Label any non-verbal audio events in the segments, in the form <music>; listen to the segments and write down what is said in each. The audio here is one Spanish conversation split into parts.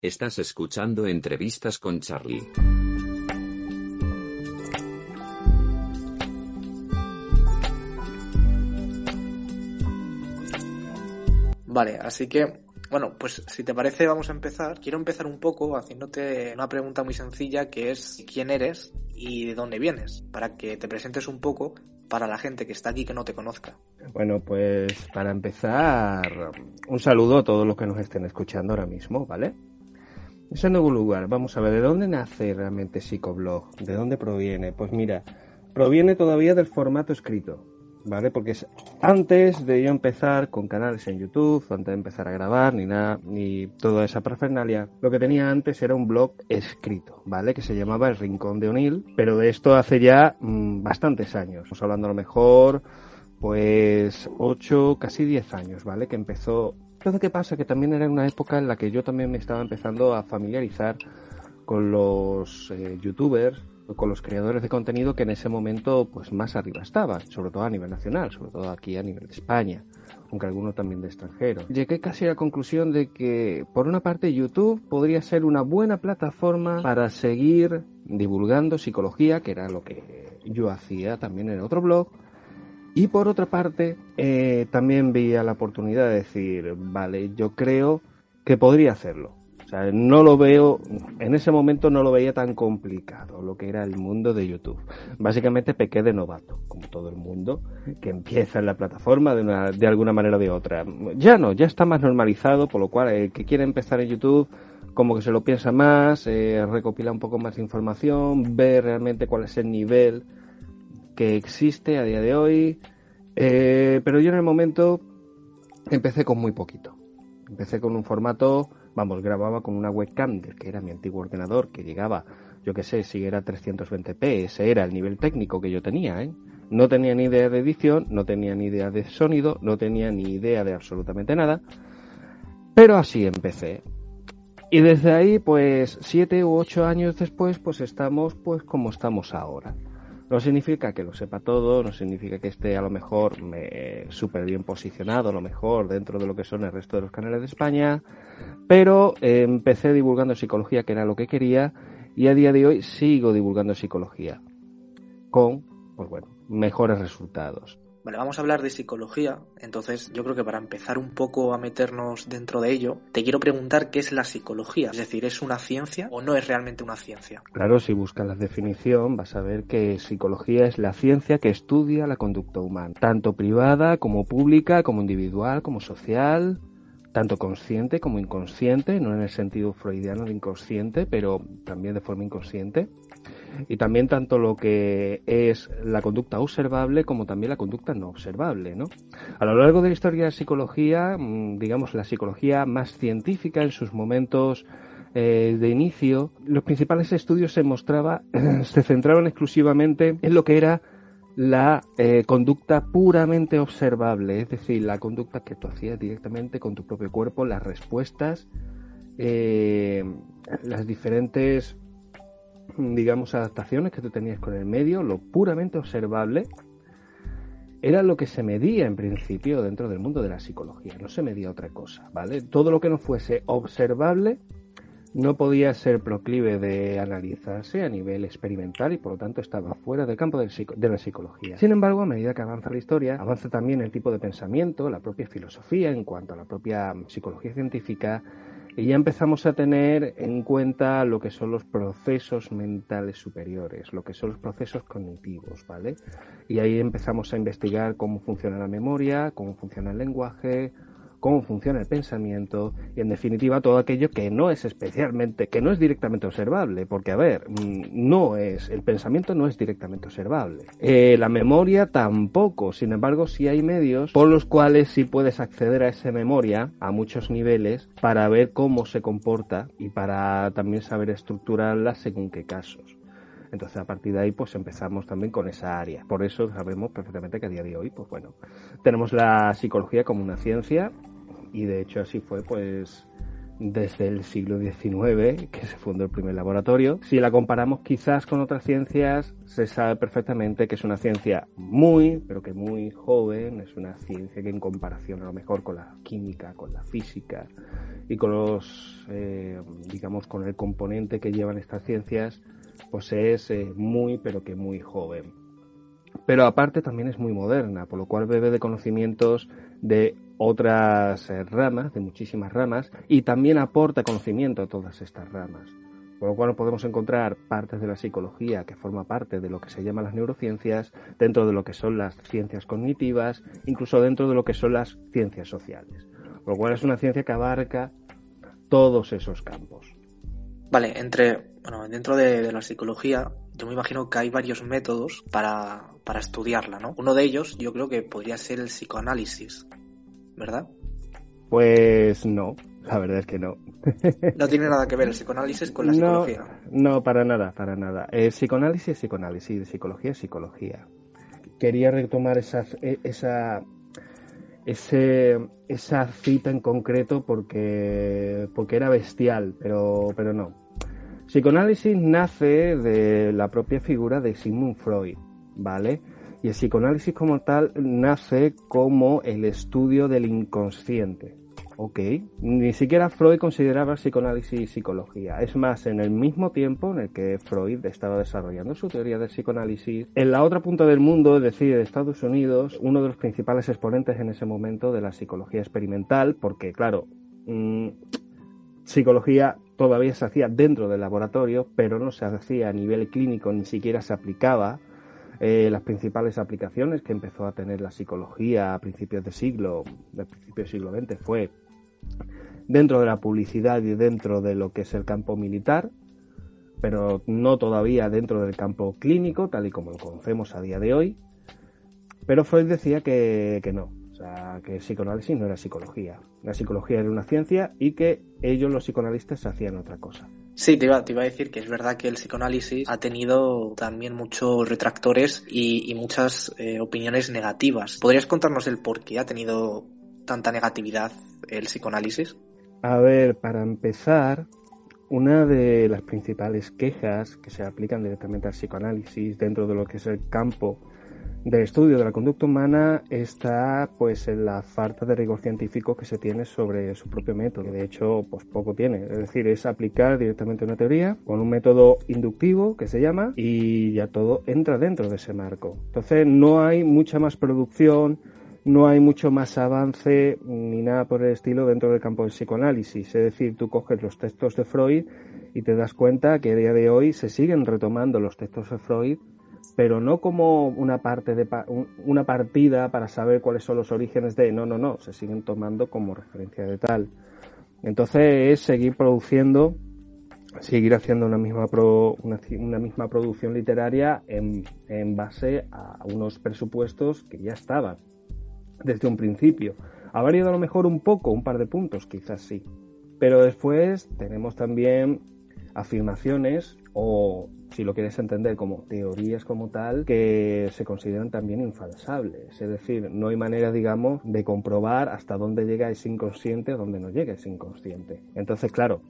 Estás escuchando entrevistas con Charlie. Vale, así que, bueno, pues si te parece vamos a empezar. Quiero empezar un poco haciéndote una pregunta muy sencilla que es quién eres y de dónde vienes, para que te presentes un poco para la gente que está aquí que no te conozca. Bueno, pues para empezar, un saludo a todos los que nos estén escuchando ahora mismo, ¿vale? En segundo lugar, vamos a ver, ¿de dónde nace realmente Psicoblog? ¿De dónde proviene? Pues mira, proviene todavía del formato escrito, ¿vale? Porque es antes de yo empezar con canales en YouTube, antes de empezar a grabar, ni nada, ni toda esa parafernalia, lo que tenía antes era un blog escrito, ¿vale? Que se llamaba El Rincón de O'Neill, pero de esto hace ya mmm, bastantes años. Estamos hablando a lo mejor, pues, 8, casi 10 años, ¿vale? Que empezó entonces, ¿qué pasa? Que también era una época en la que yo también me estaba empezando a familiarizar con los eh, youtubers, con los creadores de contenido que en ese momento pues más arriba estaban, sobre todo a nivel nacional, sobre todo aquí a nivel de España, aunque algunos también de extranjero. Llegué casi a la conclusión de que por una parte YouTube podría ser una buena plataforma para seguir divulgando psicología, que era lo que yo hacía también en otro blog, y por otra parte, eh, también veía la oportunidad de decir, vale, yo creo que podría hacerlo. O sea, no lo veo, en ese momento no lo veía tan complicado lo que era el mundo de YouTube. Básicamente pequé de novato, como todo el mundo, que empieza en la plataforma de, una, de alguna manera o de otra. Ya no, ya está más normalizado, por lo cual el que quiere empezar en YouTube como que se lo piensa más, eh, recopila un poco más de información, ve realmente cuál es el nivel que existe a día de hoy, eh, pero yo en el momento empecé con muy poquito. Empecé con un formato, vamos, grababa con una webcam, que era mi antiguo ordenador, que llegaba, yo qué sé, si era 320p, ese era el nivel técnico que yo tenía, ¿eh? No tenía ni idea de edición, no tenía ni idea de sonido, no tenía ni idea de absolutamente nada, pero así empecé. Y desde ahí, pues, siete u ocho años después, pues estamos, pues, como estamos ahora. No significa que lo sepa todo, no significa que esté a lo mejor súper bien posicionado, a lo mejor dentro de lo que son el resto de los canales de España, pero eh, empecé divulgando psicología, que era lo que quería, y a día de hoy sigo divulgando psicología, con, pues bueno, mejores resultados. Vale, vamos a hablar de psicología. Entonces, yo creo que para empezar un poco a meternos dentro de ello, te quiero preguntar qué es la psicología. Es decir, ¿es una ciencia o no es realmente una ciencia? Claro, si buscas la definición, vas a ver que psicología es la ciencia que estudia la conducta humana, tanto privada como pública, como individual, como social, tanto consciente como inconsciente, no en el sentido freudiano de inconsciente, pero también de forma inconsciente y también tanto lo que es la conducta observable como también la conducta no observable. ¿no? A lo largo de la historia de la psicología, mm, digamos la psicología más científica en sus momentos eh, de inicio, los principales estudios se mostraba, <clears throat> se centraban exclusivamente en lo que era la eh, conducta puramente observable, es decir, la conducta que tú hacías directamente con tu propio cuerpo, las respuestas, eh, las diferentes digamos, adaptaciones que tú tenías con el medio, lo puramente observable, era lo que se medía en principio dentro del mundo de la psicología, no se medía otra cosa, ¿vale? Todo lo que no fuese observable no podía ser proclive de analizarse a nivel experimental y por lo tanto estaba fuera del campo de la psicología. Sin embargo, a medida que avanza la historia, avanza también el tipo de pensamiento, la propia filosofía en cuanto a la propia psicología científica, y ya empezamos a tener en cuenta lo que son los procesos mentales superiores, lo que son los procesos cognitivos, ¿vale? Y ahí empezamos a investigar cómo funciona la memoria, cómo funciona el lenguaje, cómo funciona el pensamiento y en definitiva todo aquello que no es especialmente, que no es directamente observable, porque a ver, mm, no es, el pensamiento no es directamente observable. Eh, la memoria tampoco, sin embargo sí hay medios por los cuales sí puedes acceder a esa memoria a muchos niveles para ver cómo se comporta y para también saber estructurarla según qué casos. Entonces a partir de ahí pues empezamos también con esa área. Por eso sabemos perfectamente que a día de hoy pues bueno, tenemos la psicología como una ciencia y de hecho así fue pues desde el siglo XIX, que se fundó el primer laboratorio. Si la comparamos quizás con otras ciencias, se sabe perfectamente que es una ciencia muy, pero que muy joven, es una ciencia que en comparación a lo mejor con la química, con la física y con los, eh, digamos, con el componente que llevan estas ciencias, pues es eh, muy, pero que muy joven. Pero aparte también es muy moderna, por lo cual bebe de conocimientos de otras eh, ramas, de muchísimas ramas, y también aporta conocimiento a todas estas ramas. Por lo cual podemos encontrar partes de la psicología que forma parte de lo que se llama las neurociencias, dentro de lo que son las ciencias cognitivas, incluso dentro de lo que son las ciencias sociales. Por lo cual es una ciencia que abarca todos esos campos. Vale, entre, bueno, dentro de, la psicología, yo me imagino que hay varios métodos para, para estudiarla, ¿no? Uno de ellos yo creo que podría ser el psicoanálisis, ¿verdad? Pues no, la verdad es que no. No tiene nada que ver el psicoanálisis con la psicología. No, para nada, para nada. El psicoanálisis es psicoanálisis, de psicología es psicología. Quería retomar esa, e, esa, ese, esa cita en concreto porque, porque era bestial, pero, pero no. Psicoanálisis nace de la propia figura de Sigmund Freud, ¿vale? Y el psicoanálisis como tal nace como el estudio del inconsciente. Ok, ni siquiera Freud consideraba psicoanálisis psicología. Es más, en el mismo tiempo en el que Freud estaba desarrollando su teoría del psicoanálisis, en la otra punta del mundo, es decir, de Estados Unidos, uno de los principales exponentes en ese momento de la psicología experimental, porque claro, mm, psicología todavía se hacía dentro del laboratorio, pero no se hacía a nivel clínico, ni siquiera se aplicaba eh, las principales aplicaciones que empezó a tener la psicología a principios de siglo, del principio del siglo XX, fue dentro de la publicidad y dentro de lo que es el campo militar, pero no todavía dentro del campo clínico, tal y como lo conocemos a día de hoy. Pero Freud decía que, que no, o sea, que el psicoanálisis no era psicología. La psicología era una ciencia y que ellos, los psicoanalistas, hacían otra cosa. Sí, te iba, a decir que es verdad que el psicoanálisis ha tenido también muchos retractores y, muchas eh, opiniones negativas. ¿Podrías contarnos el por qué ha tenido tanta negatividad el psicoanálisis? A ver, para empezar, una de las principales quejas que se aplican directamente al psicoanálisis dentro de lo que es el campo del estudio de la conducta humana está pues en la falta de rigor científico que se tiene sobre su propio método, que de hecho pues poco tiene, es decir, es aplicar directamente una teoría con un método inductivo que se llama y ya todo entra dentro de ese marco. Entonces no hay mucha más producción, no hay mucho más avance ni nada por el estilo dentro del campo del psicoanálisis, es decir, tú coges los textos de Freud y te das cuenta que a día de hoy se siguen retomando los textos de Freud pero no como una parte de una partida para saber cuáles son los orígenes de no no no se siguen tomando como referencia de tal. Entonces es seguir produciendo seguir haciendo una misma una, misma producción literaria en, en base a unos presupuestos que ya estaban desde un principio. Ha variado a lo mejor un poco un par de puntos quizás sí. Pero después tenemos también afirmaciones o si lo quieres entender como teorías como tal, que se consideran también infalsables. Es decir, no hay manera, digamos, de comprobar hasta dónde llega ese inconsciente o dónde no llega ese inconsciente. Entonces, claro,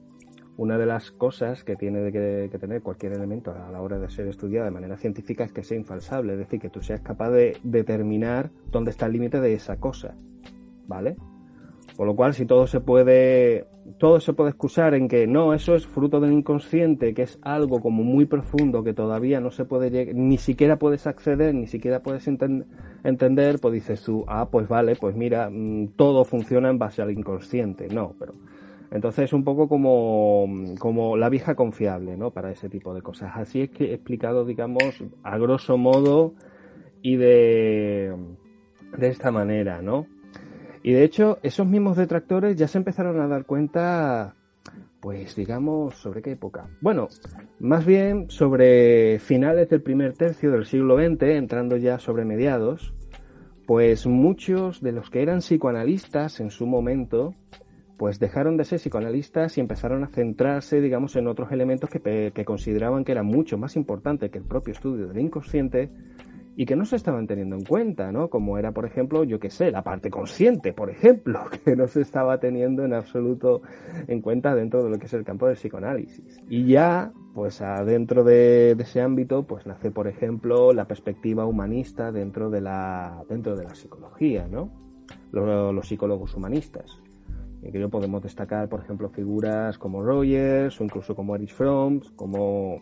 una de las cosas que tiene que, tener cualquier elemento a la hora de ser estudiado de manera científica es que sea infalsable, es decir, que tú seas capaz de determinar dónde está el límite de esa cosa, ¿vale? Por lo cual, si todo se puede, todo se puede excusar en que no, eso es fruto del inconsciente, que es algo como muy profundo que todavía no se puede ni siquiera puedes acceder, ni siquiera puedes entender, pues dices tú, ah, pues vale, pues mira, mm, todo funciona en base al inconsciente. No, pero entonces es un poco como, como la vieja confiable, ¿no? Para ese tipo de cosas. Así es que he explicado, digamos, a grosso modo y de, de esta manera, ¿no? Y de hecho, esos mismos detractores ya se empezaron a dar cuenta, pues digamos, ¿sobre qué época? Bueno, más bien sobre finales del primer tercio del siglo XX, entrando ya sobre mediados, pues muchos de los que eran psicoanalistas en su momento, pues dejaron de ser psicoanalistas y empezaron a centrarse, digamos, en otros elementos que, que consideraban que eran mucho más importantes que el propio estudio del inconsciente y que no se estaban teniendo en cuenta, ¿no? Como era, por ejemplo, yo qué sé, la parte consciente, por ejemplo, <laughs> que no se estaba teniendo en absoluto en cuenta dentro de lo que es el campo del psicoanálisis. Y ya, pues adentro de, ese ámbito, pues nace, por ejemplo, la perspectiva humanista dentro de la, dentro de la psicología, ¿no? Los, psicólogos humanistas. En que podemos destacar, por ejemplo, figuras como Rogers o incluso como Erich Fromm, como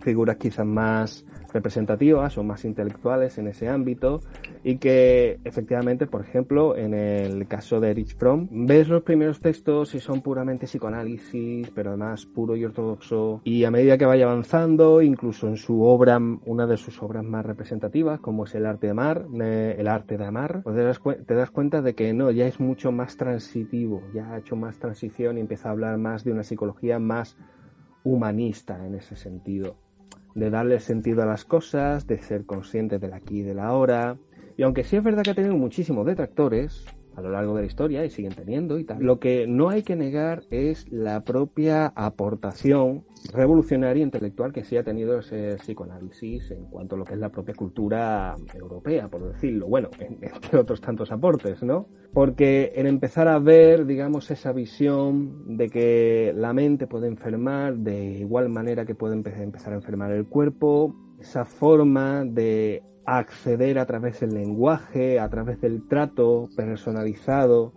figuras quizás más representativas o más intelectuales en ese ámbito y que efectivamente, por ejemplo, en el caso de Erich Fromm, ves los primeros textos y son puramente psicoanálisis, pero además puro y ortodoxo. Y a medida que vaya avanzando, incluso en su obra, una de sus obras más representativas, como es El arte de amar, el arte de amar, pues te das, te das cuenta de que no, ya es mucho más transitivo, ya ha hecho más transición y empieza a hablar más de una psicología más humanista en ese sentido de darle sentido a las cosas, de ser consciente del aquí y del ahora. Y aunque sí es verdad que ha tenido muchísimos detractores a lo largo de la historia y siguen teniendo y tal, lo que no hay que negar es la propia aportación revolucionaria intelectual que sí ha tenido ese psicoanálisis en cuanto a lo que es la propia cultura europea, por decirlo. Bueno, entre otros tantos aportes, ¿no? Porque en empezar a ver, digamos, esa visión de que la mente puede enfermar de igual manera que puede empezar a enfermar el cuerpo, esa forma de acceder a través del lenguaje, a través del trato personalizado,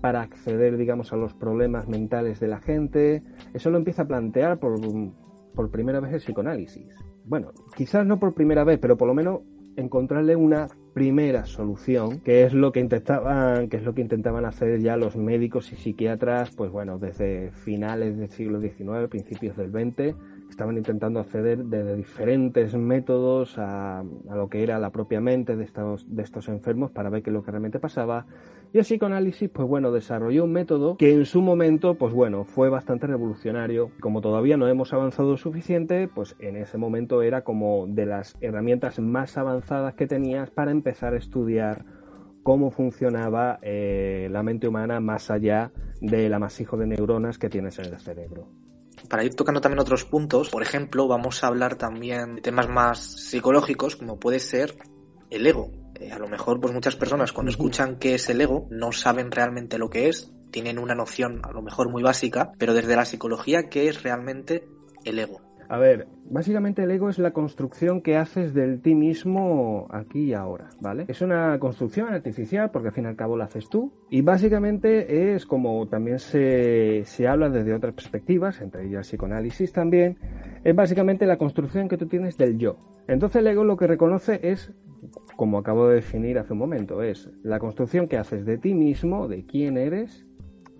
para acceder, digamos, a los problemas mentales de la gente. Eso lo empieza a plantear por, por primera vez el psicoanálisis. Bueno, quizás no por primera vez, pero por lo menos encontrarle una primera solución, que es lo que intentaban, que es lo que intentaban hacer ya los médicos y psiquiatras, pues bueno, desde finales del siglo XIX, principios del XX, estaban intentando acceder de diferentes métodos a, lo que era la propia mente de estos, de estos enfermos para ver qué es lo que realmente pasaba. Y el psicoanálisis, pues bueno, desarrolló un método que en su momento, pues bueno, fue bastante revolucionario. Como todavía no hemos avanzado suficiente, pues en ese momento era como de las herramientas más avanzadas que tenías para empezar a estudiar cómo funcionaba eh, la mente humana más allá del amasijo de neuronas que tienes en el cerebro para ir tocando también otros puntos, por ejemplo, vamos a hablar también de temas más psicológicos, como puede ser el ego. Eh, a lo mejor, pues muchas personas cuando escuchan qué es el ego no saben realmente lo que es, tienen una noción a lo mejor muy básica, pero desde la psicología, ¿qué es realmente el ego? A ver, básicamente el ego es la construcción que haces del ti mismo aquí y ahora, ¿vale? Es una construcción artificial porque al fin y al cabo la haces tú y básicamente es como también se, se habla desde otras perspectivas, entre ellas psicoanálisis también, es básicamente la construcción que tú tienes del yo. Entonces el ego lo que reconoce es, como acabo de definir hace un momento, es la construcción que haces de ti mismo, de quién eres,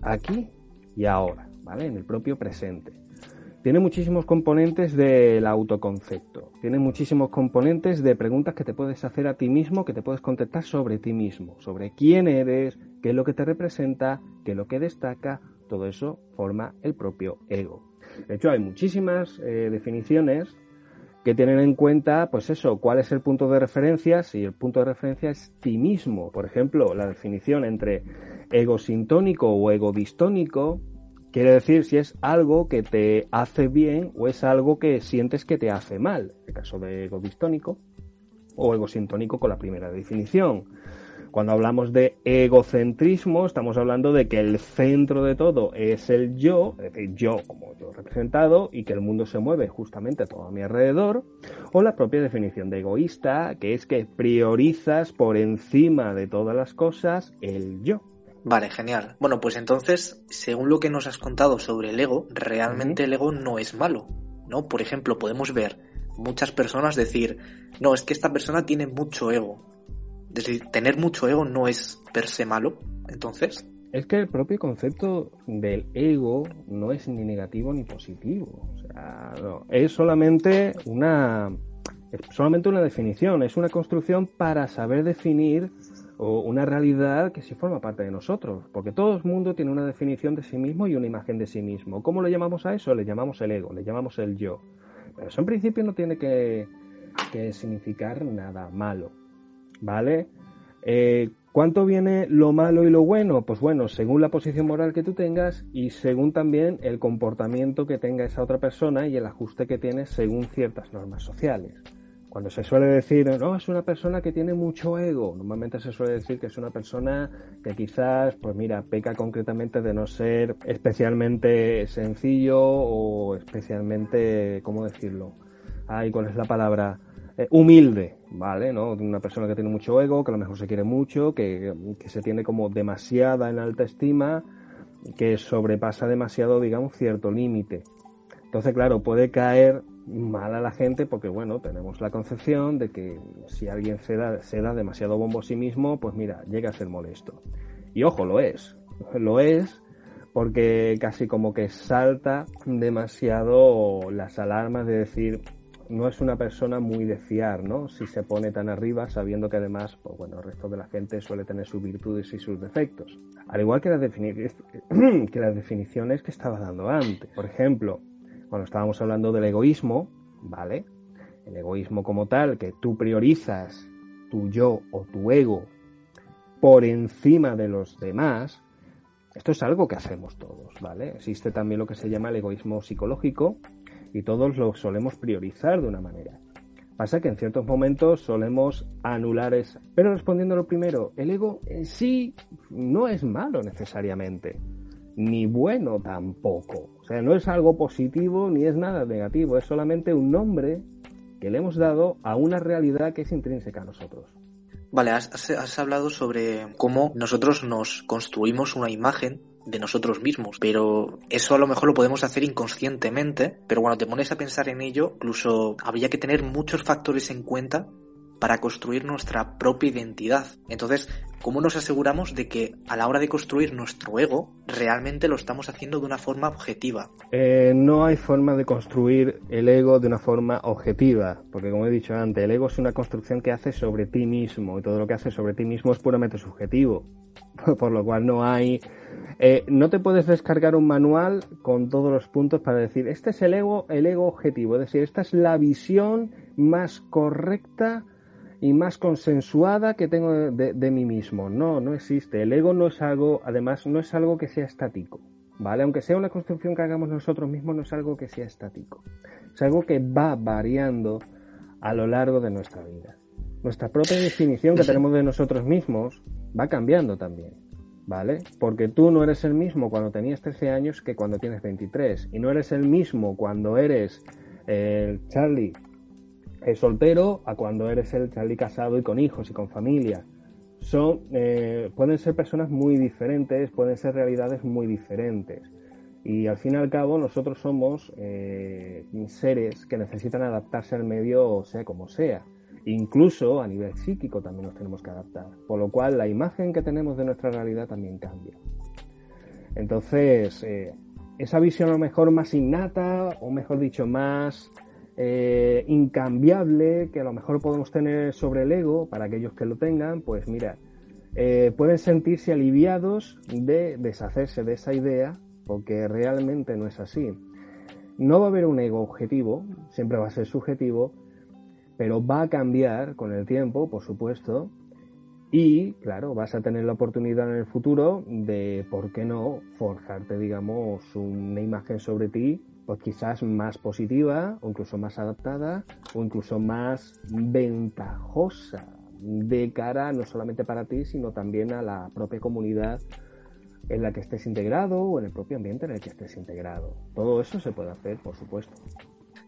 aquí y ahora, ¿vale? En el propio presente tiene muchísimos componentes del autoconcepto, tiene muchísimos componentes de preguntas que te puedes hacer a ti mismo, que te puedes contestar sobre ti mismo, sobre quién eres, qué es lo que te representa, qué es lo que destaca, todo eso forma el propio ego. De hecho, hay muchísimas eh, definiciones que tienen en cuenta, pues eso, cuál es el punto de referencia, si el punto de referencia es ti mismo. Por ejemplo, la definición entre ego sintónico o ego distónico, Quiere decir si es algo que te hace bien o es algo que sientes que te hace mal. En el caso de ego distónico o ego sintónico con la primera definición. Cuando hablamos de egocentrismo, estamos hablando de que el centro de todo es el yo, es decir, yo como yo representado, y que el mundo se mueve justamente todo a mi alrededor, o la propia definición de egoísta, que es que priorizas por encima de todas las cosas el yo. Vale, genial. Bueno, pues entonces, según lo que nos has contado sobre el ego, realmente el ego no es malo, ¿no? Por ejemplo, podemos ver muchas personas decir, no, es que esta persona tiene mucho ego. Es decir, tener mucho ego no es per se malo, entonces. Es que el propio concepto del ego no es ni negativo ni positivo. O sea, no, es solamente una, es solamente una definición, es una construcción para saber definir o una realidad que sí forma parte de nosotros, porque todo el mundo tiene una definición de sí mismo y una imagen de sí mismo. ¿Cómo le llamamos a eso? Le llamamos el ego, le llamamos el yo. Pero eso en principio no tiene que, significar nada malo, ¿vale? Eh, ¿Cuánto viene lo malo y lo bueno? Pues bueno, según la posición moral que tú tengas y según también el comportamiento que tenga esa otra persona y el ajuste que tiene según ciertas normas sociales. Cuando se suele decir, no, es una persona que tiene mucho ego, normalmente se suele decir que es una persona que quizás, pues mira, peca concretamente de no ser especialmente sencillo o especialmente, ¿cómo decirlo? Ay, ¿cuál es la palabra? Eh, humilde, ¿vale? ¿no? Una persona que tiene mucho ego, que a lo mejor se quiere mucho, que, que se tiene como demasiada en alta estima, que sobrepasa demasiado, digamos, cierto límite. Entonces, claro, puede caer mal a la gente porque, bueno, tenemos la concepción de que si alguien se da, se da demasiado bombo a sí mismo, pues mira, llega a ser molesto. Y ojo, lo es. Lo es porque casi como que salta demasiado las alarmas de decir, no es una persona muy de fiar, ¿no? Si se pone tan arriba sabiendo que además, pues bueno, el resto de la gente suele tener sus virtudes y sus defectos. Al igual que las, <coughs> que las definiciones que estaba dando antes. Por ejemplo, cuando estábamos hablando del egoísmo, ¿vale? El egoísmo como tal, que tú priorizas tu yo o tu ego por encima de los demás, esto es algo que hacemos todos, ¿vale? Existe también lo que se llama el egoísmo psicológico y todos lo solemos priorizar de una manera. Pasa que en ciertos momentos solemos anular esa. Pero respondiendo lo primero, el ego en sí no es malo necesariamente ni bueno tampoco. No es algo positivo ni es nada negativo, es solamente un nombre que le hemos dado a una realidad que es intrínseca a nosotros. Vale, has, hablado sobre cómo nosotros nos construimos una imagen de nosotros mismos, pero eso a lo mejor lo podemos hacer inconscientemente, pero cuando te pones a pensar en ello, incluso habría que tener muchos factores en cuenta para construir nuestra propia identidad. Entonces, ¿cómo nos aseguramos de que a la hora de construir nuestro ego realmente lo estamos haciendo de una forma objetiva? Eh, no hay forma de construir el ego de una forma objetiva, porque como he dicho antes, el ego es una construcción que hace sobre ti mismo y todo lo que hace sobre ti mismo es puramente subjetivo, <laughs> por lo cual no hay... Eh, no te puedes descargar un manual con todos los puntos para decir, este es el ego, el ego objetivo, es decir, esta es la visión más correcta y más consensuada que tengo de, mí mismo. No, no existe. El ego no es algo, además, no es algo que sea estático. ¿Vale? Aunque sea una construcción que hagamos nosotros mismos, no es algo que sea estático. Es algo que va variando a lo largo de nuestra vida. Nuestra propia definición que tenemos de nosotros mismos va cambiando también. ¿Vale? Porque tú no eres el mismo cuando tenías 13 años que cuando tienes 23. Y no eres el mismo cuando eres el Charlie soltero a cuando eres el Charlie casado y con hijos y con familia. Son, eh, pueden ser personas muy diferentes, pueden ser realidades muy diferentes. Y al fin y al cabo nosotros somos eh, seres que necesitan adaptarse al medio sea como sea. Incluso a nivel psíquico también nos tenemos que adaptar. Por lo cual la imagen que tenemos de nuestra realidad también cambia. Entonces, eh, esa visión a lo mejor más innata, o mejor dicho, más eh, incambiable que a lo mejor podemos tener sobre el ego, para aquellos que lo tengan, pues mira, eh, pueden sentirse aliviados de deshacerse de esa idea, porque realmente no es así. No va a haber un ego objetivo, siempre va a ser subjetivo, pero va a cambiar con el tiempo, por supuesto, y claro, vas a tener la oportunidad en el futuro de, ¿por qué no?, forjarte, digamos, una imagen sobre ti pues quizás más positiva o incluso más adaptada o incluso más ventajosa de cara no solamente para ti, sino también a la propia comunidad en la que estés integrado o en el propio ambiente en el que estés integrado. Todo eso se puede hacer, por supuesto.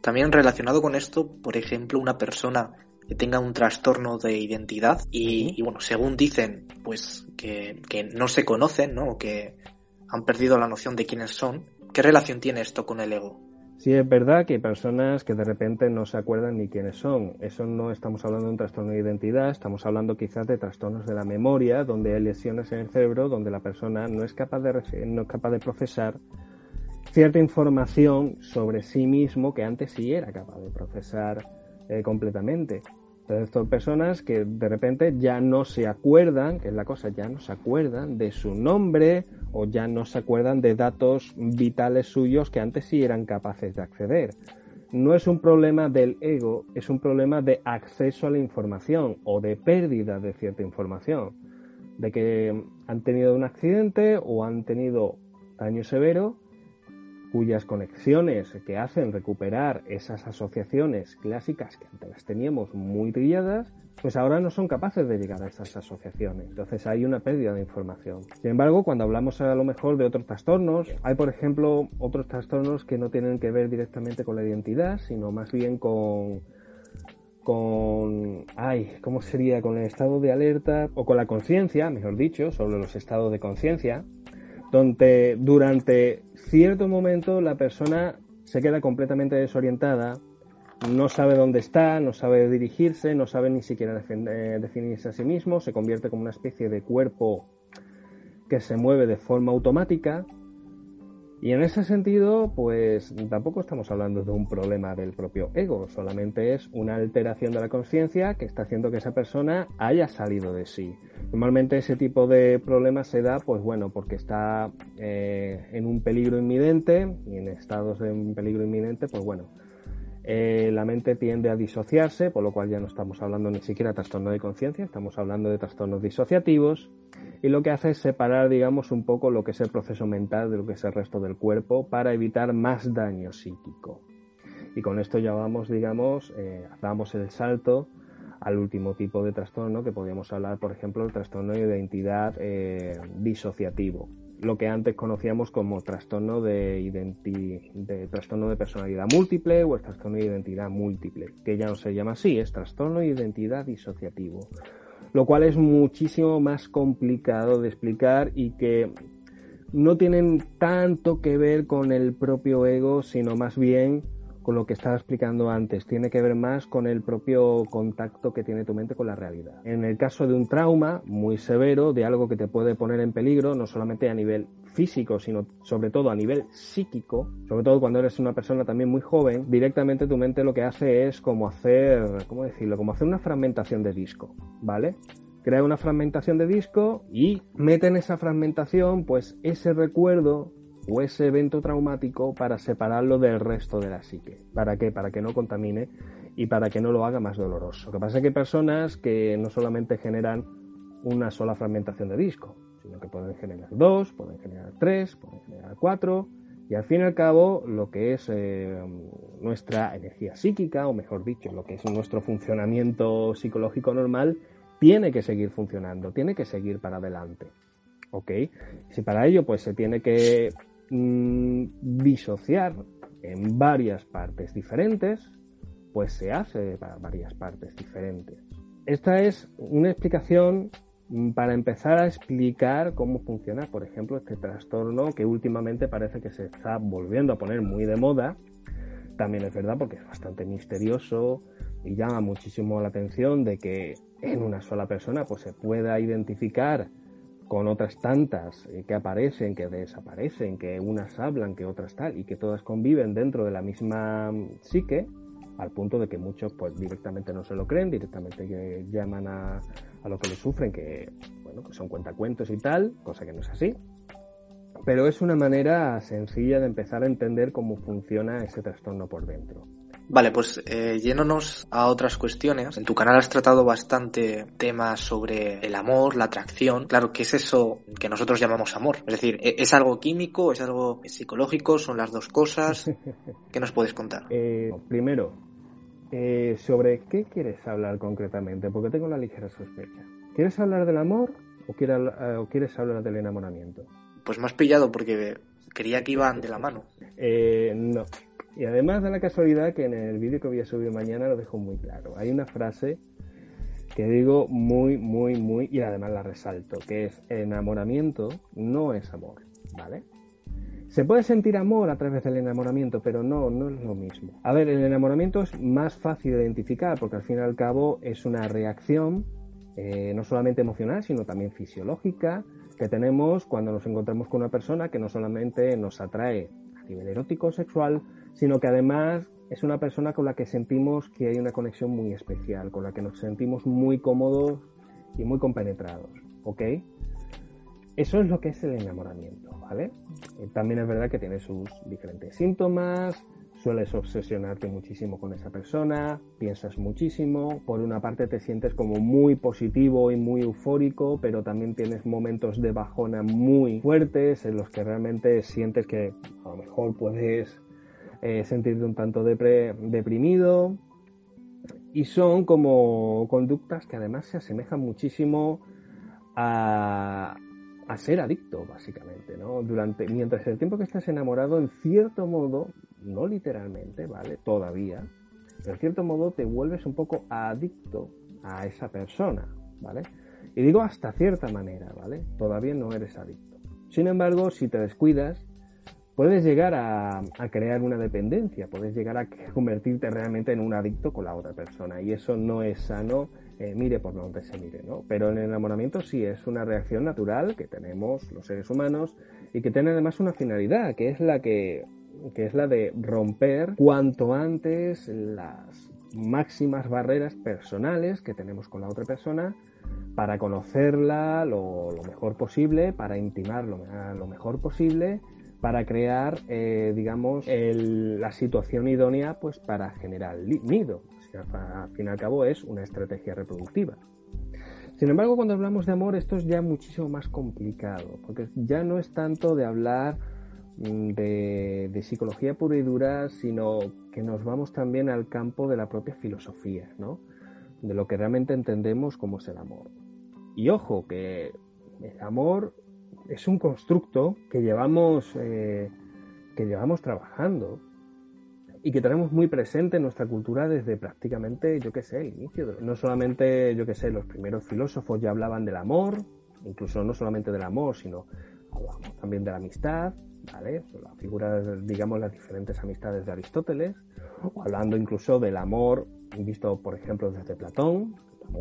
También relacionado con esto, por ejemplo, una persona que tenga un trastorno de identidad y, bueno, según dicen, pues que, que no se conocen, ¿no? O que han perdido la noción de quiénes son, ¿Qué relación tiene esto con el ego? Sí, es verdad que hay personas que de repente no se acuerdan ni quiénes son. Eso no estamos hablando de un trastorno de identidad, estamos hablando quizás de trastornos de la memoria, donde hay lesiones en el cerebro, donde la persona no es capaz de, no es capaz de procesar cierta información sobre sí mismo que antes sí era capaz de procesar eh, completamente. Entonces, son personas que de repente ya no se acuerdan, que es la cosa, ya no se acuerdan de su nombre o ya no se acuerdan de datos vitales suyos que antes sí eran capaces de acceder. No es un problema del ego, es un problema de acceso a la información o de pérdida de cierta información. De que han tenido un accidente o han tenido daño severo cuyas conexiones que hacen recuperar esas asociaciones clásicas que antes las teníamos muy trilladas, pues ahora no son capaces de llegar a esas asociaciones. Entonces hay una pérdida de información. Sin embargo, cuando hablamos a lo mejor de otros trastornos, hay por ejemplo otros trastornos que no tienen que ver directamente con la identidad, sino más bien con con, ay, ¿cómo sería? Con el estado de alerta o con la conciencia, mejor dicho, sobre los estados de conciencia, donde durante cierto momento la persona se queda completamente desorientada, no sabe dónde está, no sabe dirigirse, no sabe ni siquiera eh, definirse a sí mismo, se convierte como una especie de cuerpo que se mueve de forma automática y en ese sentido, pues tampoco estamos hablando de un problema del propio ego, solamente es una alteración de la conciencia que está haciendo que esa persona haya salido de sí. Normalmente ese tipo de problemas se da, pues bueno, porque está eh, en un peligro inminente y en estados de un peligro inminente, pues bueno, eh, la mente tiende a disociarse, por lo cual ya no estamos hablando ni siquiera de trastorno de conciencia, estamos hablando de trastornos disociativos y lo que hace es separar, digamos, un poco lo que es el proceso mental de lo que es el resto del cuerpo para evitar más daño psíquico. Y con esto ya vamos, digamos, eh, damos el salto al último tipo de trastorno que podríamos hablar, por ejemplo, el trastorno de identidad eh, disociativo, lo que antes conocíamos como trastorno de, de trastorno de personalidad múltiple o el trastorno de identidad múltiple, que ya no se llama así, es trastorno de identidad disociativo. Lo cual es muchísimo más complicado de explicar y que no tienen tanto que ver con el propio ego, sino más bien con lo que estaba explicando antes. Tiene que ver más con el propio contacto que tiene tu mente con la realidad. En el caso de un trauma muy severo, de algo que te puede poner en peligro, no solamente a nivel físico, sino sobre todo a nivel psíquico, sobre todo cuando eres una persona también muy joven, directamente tu mente lo que hace es como hacer, ¿cómo decirlo? Como hacer una fragmentación de disco, ¿vale? Crea una fragmentación de disco y mete en esa fragmentación pues ese recuerdo o ese evento traumático para separarlo del resto de la psique. ¿Para qué? Para que no contamine y para que no lo haga más doloroso. Lo que pasa es que hay personas que no solamente generan una sola fragmentación de disco, sino que pueden generar dos, pueden generar tres, pueden generar cuatro, y al fin y al cabo lo que es eh, nuestra energía psíquica, o mejor dicho, lo que es nuestro funcionamiento psicológico normal, tiene que seguir funcionando, tiene que seguir para adelante. ¿Ok? Si para ello pues se tiene que Mm, disociar en varias partes diferentes, pues se hace para varias partes diferentes. Esta es una explicación mm, para empezar a explicar cómo funciona, por ejemplo, este trastorno que últimamente parece que se está volviendo a poner muy de moda. También es verdad porque es bastante misterioso y llama muchísimo la atención de que en una sola persona pues se pueda identificar con otras tantas eh, que aparecen, que desaparecen, que unas hablan, que otras tal, y que todas conviven dentro de la misma psique, al punto de que muchos pues directamente no se lo creen, directamente llaman a, a lo que le sufren, que bueno, que son cuentacuentos y tal, cosa que no es así. Pero es una manera sencilla de empezar a entender cómo funciona ese trastorno por dentro. Vale, pues eh, yéndonos a otras cuestiones. En tu canal has tratado bastante temas sobre el amor, la atracción. Claro, ¿qué es eso que nosotros llamamos amor? Es decir, ¿e-, ¿es algo químico? ¿Es algo psicológico? ¿Son las dos cosas? <laughs> ¿Qué nos puedes contar? Eh, primero, eh, ¿sobre qué quieres hablar concretamente? Porque tengo la ligera sospecha. ¿Quieres hablar del amor o quieres, eh, o quieres hablar del enamoramiento? Pues me has pillado porque creía que iban de la mano. Eh, no. Y además de la casualidad que en el vídeo que voy a subir mañana lo dejo muy claro. Hay una frase que digo muy, muy, muy, y además la resalto, que es enamoramiento no es amor, ¿vale? Se puede sentir amor a través del enamoramiento, pero no, no es lo mismo. A ver, el enamoramiento es más fácil de identificar porque al fin y al cabo es una reacción eh, no solamente emocional, sino también fisiológica que tenemos cuando nos encontramos con una persona que no solamente nos atrae a nivel erótico sexual, sino que además es una persona con la que sentimos que hay una conexión muy especial, con la que nos sentimos muy cómodos y muy compenetrados, ¿ok? Eso es lo que es el enamoramiento, ¿vale? Eh, también es verdad que tiene sus diferentes síntomas, sueles obsesionarte muchísimo con esa persona, piensas muchísimo, por una parte te sientes como muy positivo y muy eufórico, pero también tienes momentos de bajona muy fuertes en los que realmente sientes que a lo mejor puedes eh, sentirte un tanto deprimido. Y son como conductas que además se asemejan muchísimo a, a ser adicto, básicamente, ¿no? Durante, mientras el tiempo que estás enamorado, en cierto modo, no literalmente, ¿vale? Todavía, pero en cierto modo te vuelves un poco adicto a esa persona, ¿vale? Y digo hasta cierta manera, ¿vale? Todavía no eres adicto. Sin embargo, si te descuidas, puedes llegar a, crear una dependencia, puedes llegar a convertirte realmente en un adicto con la otra persona y eso no es sano eh, mire por donde se mire, ¿no? Pero el enamoramiento sí es una reacción natural que tenemos los seres humanos y que tiene además una finalidad, que es la que, que es la de romper cuanto antes las máximas barreras personales que tenemos con la otra persona para conocerla lo, mejor posible, para intimar lo, mejor posible, para crear, eh, digamos, la situación idónea pues para generar nido al fin y al cabo es una estrategia reproductiva. Sin embargo, cuando hablamos de amor, esto es ya muchísimo más complicado, porque ya no es tanto de hablar de, psicología pura y dura, sino que nos vamos también al campo de la propia filosofía, ¿no? De lo que realmente entendemos como es el amor. Y ojo, que el amor es un constructo que llevamos, eh, que llevamos trabajando y que tenemos muy presente en nuestra cultura desde prácticamente, yo qué sé, el inicio. no solamente, yo qué sé, los primeros filósofos ya hablaban del amor, incluso no solamente del amor, sino también de la amistad, ¿vale? La figura, digamos, las diferentes amistades de Aristóteles, o hablando incluso del amor visto, por ejemplo, desde Platón,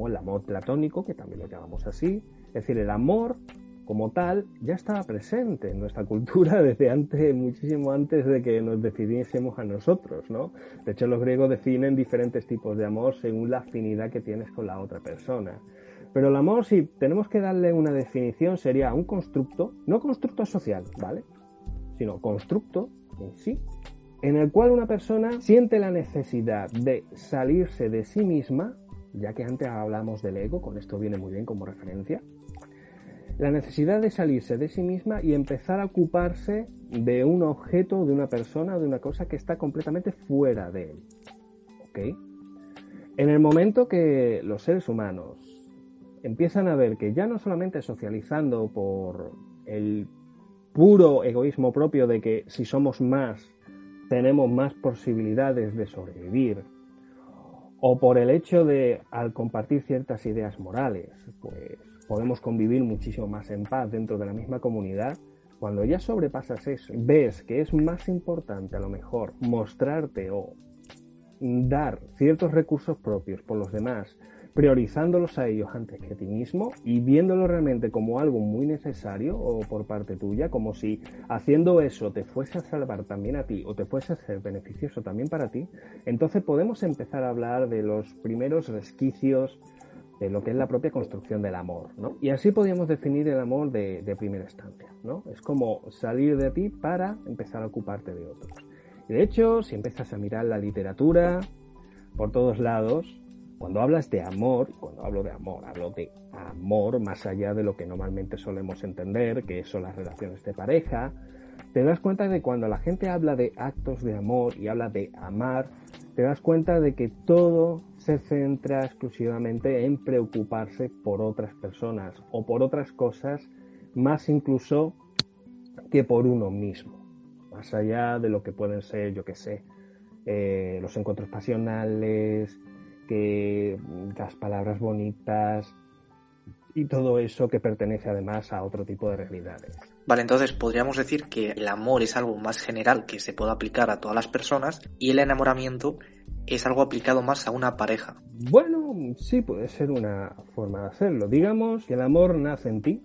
el amor platónico, que también lo llamamos así. Es decir, el amor como tal ya estaba presente en nuestra cultura <laughs> desde antes, muchísimo antes de que nos definiésemos a nosotros, ¿no? De hecho, los griegos definen diferentes tipos de amor según la afinidad que tienes con la otra persona. Pero el amor, si tenemos que darle una definición, sería un constructo, no constructo social, ¿vale? Sino constructo en sí, en el cual una persona siente la necesidad de salirse de sí misma, ya que antes hablamos del ego, con esto viene muy bien como referencia, la necesidad de salirse de sí misma y empezar a ocuparse de un objeto, de una persona, de una cosa que está completamente fuera de él. ¿Ok? En el momento que los seres humanos empiezan a ver que ya no solamente socializando por el puro egoísmo propio de que si somos más tenemos más posibilidades de sobrevivir, o por el hecho de al compartir ciertas ideas morales, pues podemos convivir muchísimo más en paz dentro de la misma comunidad, cuando ya sobrepasas eso, ves que es más importante a lo mejor mostrarte o dar ciertos recursos propios por los demás, priorizándolos a ellos antes que a ti mismo y viéndolo realmente como algo muy necesario o por parte tuya, como si haciendo eso te fuese a salvar también a ti o te fuese a ser beneficioso también para ti, entonces podemos empezar a hablar de los primeros resquicios de lo que es la propia construcción del amor, ¿no? Y así podríamos definir el amor de, primera instancia, ¿no? Es como salir de ti para empezar a ocuparte de otros. Y de hecho, si empiezas a mirar la literatura por todos lados, cuando hablas de amor, cuando hablo de amor, hablo de amor más allá de lo que normalmente solemos entender, que son las relaciones de pareja, te das cuenta de cuando la gente habla de actos de amor y habla de amar, te das cuenta de que todo se centra exclusivamente en preocuparse por otras personas o por otras cosas, más incluso que por uno mismo. Más allá de lo que pueden ser, yo que sé, eh, los encuentros pasionales, que las palabras bonitas y todo eso que pertenece además a otro tipo de realidades. Vale, entonces podríamos decir que el amor es algo más general que se puede aplicar a todas las personas y el enamoramiento es algo aplicado más a una pareja. Bueno, sí puede ser una forma de hacerlo. Digamos que el amor nace en ti,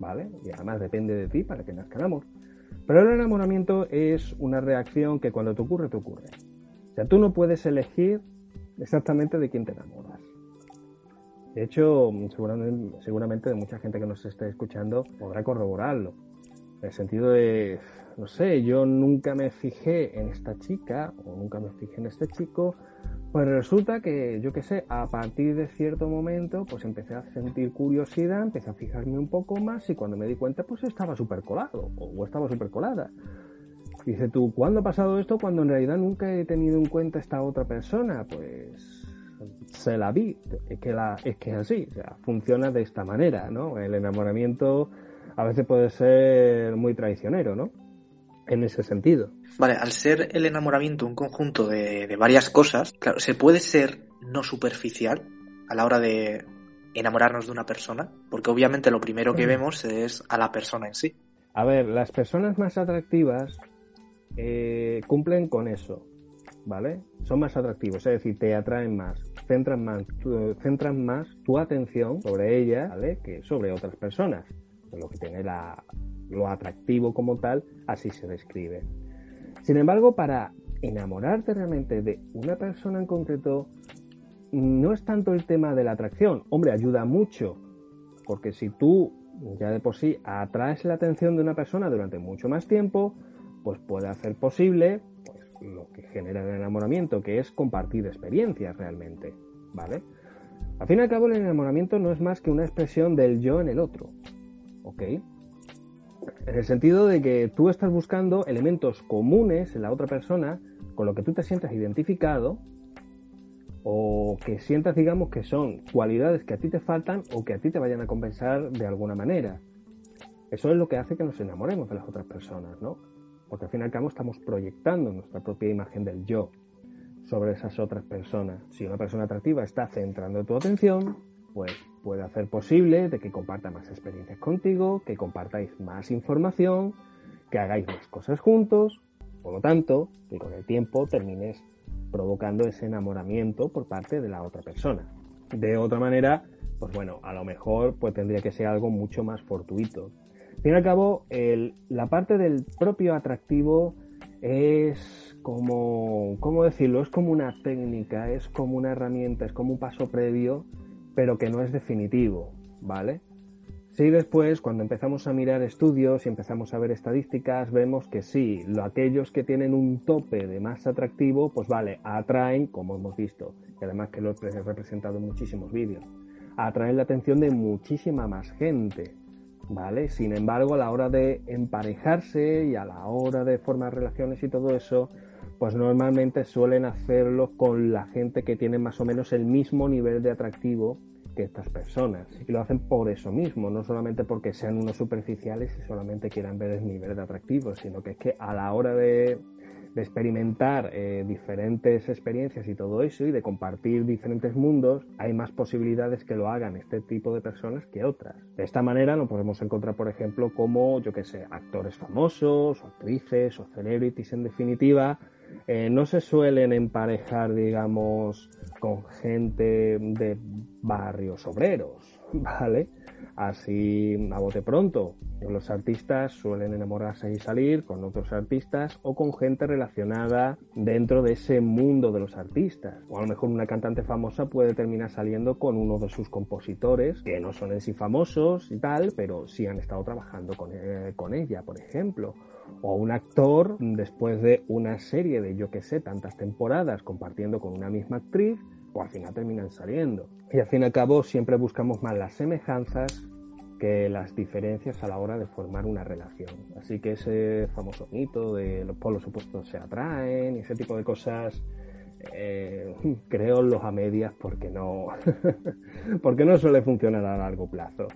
¿vale? Y además depende de ti para que nazca el amor. Pero el enamoramiento es una reacción que cuando te ocurre, te ocurre. O sea, tú no puedes elegir exactamente de quién te enamoras. De hecho, seguramente, de mucha gente que nos esté escuchando podrá corroborarlo. En el sentido de, no sé, yo nunca me fijé en esta chica o nunca me fijé en este chico, pues resulta que, yo qué sé, a partir de cierto momento, pues empecé a sentir curiosidad, empecé a fijarme un poco más y cuando me di cuenta, pues estaba súper colado o estaba súper colada. Dice tú, ¿cuándo ha pasado esto? Cuando en realidad nunca he tenido en cuenta esta otra persona. Pues se la vi, es que, la, es que es así, o sea, funciona de esta manera, ¿no? El enamoramiento a veces puede ser muy traicionero, ¿no? En ese sentido. Vale, al ser el enamoramiento un conjunto de, de varias cosas, claro, se puede ser no superficial a la hora de enamorarnos de una persona, porque obviamente lo primero que mm. vemos es a la persona en sí. A ver, las personas más atractivas eh, cumplen con eso, ¿vale? Son más atractivos, es decir, te atraen más, centran más, tu, centran más tu atención sobre ella, ¿vale? Que sobre otras personas. Lo que tiene la, lo atractivo como tal, así se describe. Sin embargo, para enamorarte realmente de una persona en concreto, no es tanto el tema de la atracción. Hombre, ayuda mucho, porque si tú ya de por sí atraes la atención de una persona durante mucho más tiempo, pues puede hacer posible pues, lo que genera el enamoramiento, que es compartir experiencias realmente, ¿vale? Al fin y al cabo, el enamoramiento no es más que una expresión del yo en el otro, ¿ok? En el sentido de que tú estás buscando elementos comunes en la otra persona con lo que tú te sientas identificado o que sientas, digamos, que son cualidades que a ti te faltan o que a ti te vayan a compensar de alguna manera. Eso es lo que hace que nos enamoremos de las otras personas, ¿no? Porque al fin y al cabo estamos proyectando nuestra propia imagen del yo sobre esas otras personas. Si una persona atractiva está centrando tu atención, pues puede hacer posible de que comparta más experiencias contigo, que compartáis más información, que hagáis más cosas juntos, por lo tanto, que con el tiempo termines provocando ese enamoramiento por parte de la otra persona. De otra manera, pues bueno, a lo mejor pues tendría que ser algo mucho más fortuito. Fin y al cabo, la parte del propio atractivo es como, ¿cómo decirlo? Es como una técnica, es como una herramienta, es como un paso previo, pero que no es definitivo, ¿vale? Sí, después, cuando empezamos a mirar estudios y empezamos a ver estadísticas, vemos que sí, lo, aquellos que tienen un tope de más atractivo, pues vale, atraen, como hemos visto, y además que lo he representado en muchísimos vídeos, atraen la atención de muchísima más gente. ¿Vale? Sin embargo, a la hora de emparejarse y a la hora de formar relaciones y todo eso, pues normalmente suelen hacerlo con la gente que tiene más o menos el mismo nivel de atractivo que estas personas. Y lo hacen por eso mismo, no solamente porque sean unos superficiales y solamente quieran ver el nivel de atractivo, sino que es que a la hora de de experimentar eh, diferentes experiencias y todo eso y de compartir diferentes mundos, hay más posibilidades que lo hagan este tipo de personas que otras. De esta manera nos podemos encontrar, por ejemplo, como, yo que sé, actores famosos, o actrices o celebrities en definitiva, eh, no se suelen emparejar, digamos, con gente de barrios obreros, <laughs> ¿vale? Así, a bote pronto, los artistas suelen enamorarse y salir con otros artistas o con gente relacionada dentro de ese mundo de los artistas. O a lo mejor una cantante famosa puede terminar saliendo con uno de sus compositores, que no son en sí famosos y tal, pero sí han estado trabajando con, eh, con ella, por ejemplo o un actor después de una serie de yo que sé tantas temporadas compartiendo con una misma actriz o al final terminan saliendo. Y al fin y al cabo siempre buscamos más las semejanzas que las diferencias a la hora de formar una relación. Así que ese famoso mito de los polos opuestos se atraen y ese tipo de cosas, eh, <laughs> creo los a medias porque no, <laughs> porque no suele funcionar a largo plazo.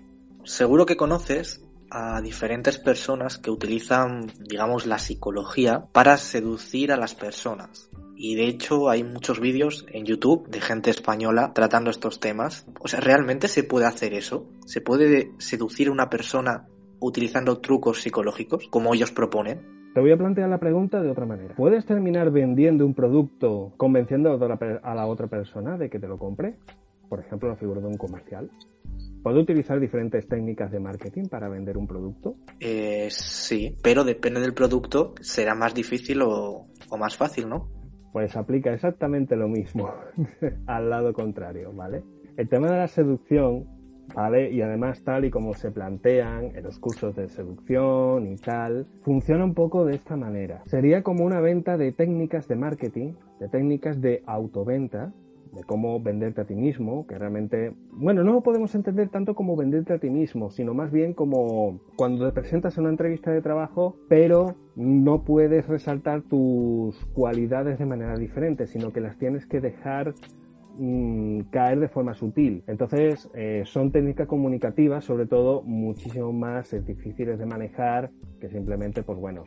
Seguro que conoces a diferentes personas que utilizan, digamos, la psicología para seducir a las personas. Y de hecho hay muchos vídeos en YouTube de gente española tratando estos temas. O sea, ¿realmente se puede hacer eso? ¿Se puede seducir a una persona utilizando trucos psicológicos como ellos proponen? Te voy a plantear la pregunta de otra manera. ¿Puedes terminar vendiendo un producto convenciendo a la otra persona de que te lo compre? Por ejemplo, la figura de un comercial. ¿Puedo utilizar diferentes técnicas de marketing para vender un producto? Eh, sí, pero depende del producto, será más difícil o, o más fácil, ¿no? Pues aplica exactamente lo mismo <laughs> al lado contrario, ¿vale? El tema de la seducción ¿vale? Y además tal y como se plantean en los cursos de seducción y tal, funciona un poco de esta manera. Sería como una venta de técnicas de marketing, de técnicas de autoventa, de cómo venderte a ti mismo, que realmente, bueno, no lo podemos entender tanto como venderte a ti mismo, sino más bien como cuando te presentas en una entrevista de trabajo, pero no puedes resaltar tus cualidades de manera diferente, sino que las tienes que dejar mm, caer de forma sutil. Entonces, eh, son técnicas comunicativas, sobre todo, muchísimo más difíciles de manejar que simplemente, pues bueno,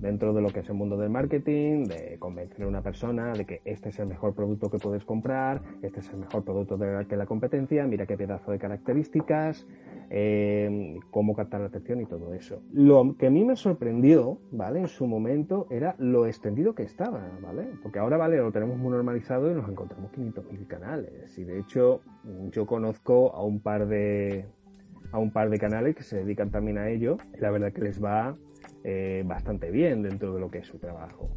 dentro de lo que es el mundo del marketing, de convencer a una persona de que este es el mejor producto que puedes comprar, este es el mejor producto de que la competencia, mira qué pedazo de características, eh, cómo captar la atención y todo eso. Lo que a mí me sorprendió, ¿vale? En su momento era lo extendido que estaba, ¿vale? Porque ahora, ¿vale? Lo tenemos muy normalizado y nos encontramos 500.000 canales. Y de hecho, yo conozco a un par de a un par de canales que se dedican también a ello. La verdad que les va eh, bastante bien dentro de lo que es su trabajo.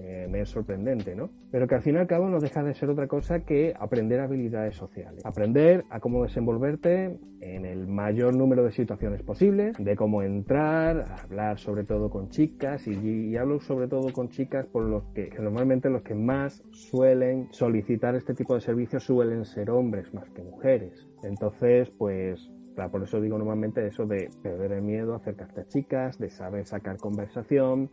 Eh, me es sorprendente, ¿no? Pero que al fin y al cabo no deja de ser otra cosa que aprender habilidades sociales. Aprender a cómo desenvolverte en el mayor número de situaciones posibles, de cómo entrar, hablar sobre todo con chicas, y, hablo sobre todo con chicas por los que, que, normalmente los que más suelen solicitar este tipo de servicios suelen ser hombres más que mujeres. Entonces, pues por eso digo normalmente eso de perder el miedo, acercarte a chicas, de saber sacar conversación,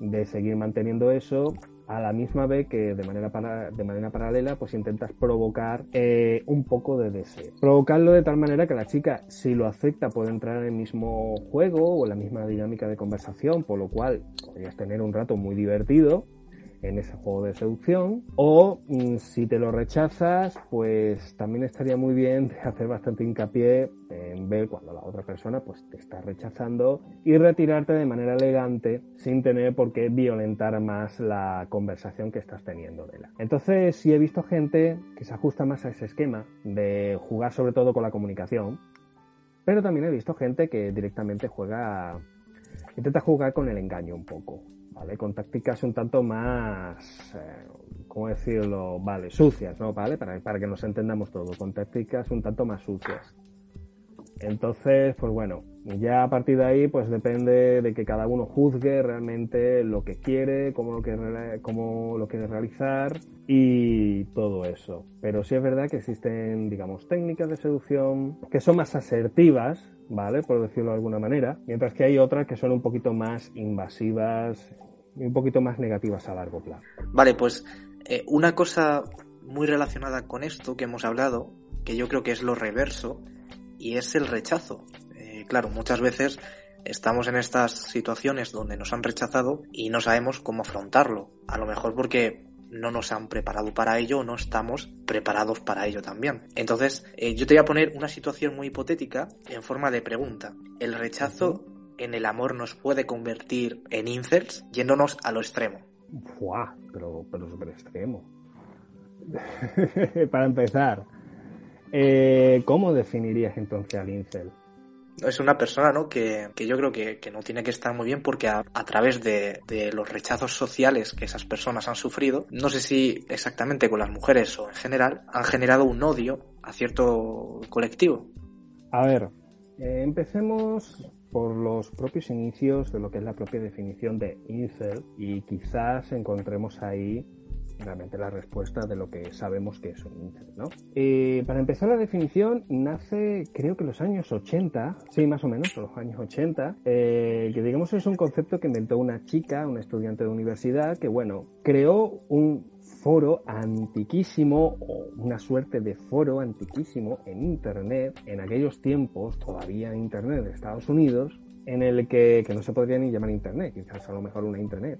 de seguir manteniendo eso, a la misma vez que de manera, de manera paralela pues intentas provocar eh, un poco de deseo. Provocarlo de tal manera que la chica, si lo acepta, puede entrar en el mismo juego o en la misma dinámica de conversación, por lo cual podrías tener un rato muy divertido en ese juego de seducción. O mm, si te lo rechazas, pues también estaría muy bien hacer bastante hincapié en ver cuando la otra persona pues te está rechazando y retirarte de manera elegante sin tener por qué violentar más la conversación que estás teniendo de la. Entonces sí he visto gente que se ajusta más a ese esquema de jugar sobre todo con la comunicación, pero también he visto gente que directamente juega intenta jugar con el engaño un poco. Con tácticas un tanto más, eh, ¿cómo decirlo? Vale, sucias, ¿no? ¿Vale? Para, que nos entendamos todo, con tácticas un tanto más sucias. Entonces, pues bueno, ya a partir de ahí, pues depende de que cada uno juzgue realmente lo que quiere, cómo lo quiere, cómo lo quiere realizar y todo eso. Pero sí es verdad que existen, digamos, técnicas de seducción que son más asertivas, ¿vale? Por decirlo de alguna manera, mientras que hay otras que son un poquito más invasivas un poquito más negativas a largo plazo. Vale, pues eh, una cosa muy relacionada con esto que hemos hablado, que yo creo que es lo reverso, y es el rechazo. Eh, claro, muchas veces estamos en estas situaciones donde nos han rechazado y no sabemos cómo afrontarlo. A lo mejor porque no nos han preparado para ello o no estamos preparados para ello también. Entonces, eh, yo te voy a poner una situación muy hipotética en forma de pregunta. ¿El rechazo en el amor nos puede convertir en incels yéndonos a lo extremo? ¡Buah! Pero, pero súper extremo. <laughs> para empezar, eh, ¿cómo definirías entonces al incel? es una persona ¿no? que, yo creo que, no tiene que estar muy bien porque a, través de, los rechazos sociales que esas personas han sufrido, no sé si exactamente con las mujeres o en general, han generado un odio a cierto colectivo. A ver, eh, empecemos por los propios inicios de lo que es la propia definición de incel y quizás encontremos ahí realmente la respuesta de lo que sabemos que es un incel, ¿no? Eh, para empezar la definición nace creo que los años 80, sí, más o menos, los años 80, eh, que digamos es un concepto que inventó una chica, una estudiante de universidad, que bueno, creó un foro antiquísimo o una suerte de foro antiquísimo en Internet, en aquellos tiempos, todavía en Internet de Estados Unidos, en el que, que no se podría ni llamar Internet, quizás a lo mejor una Internet,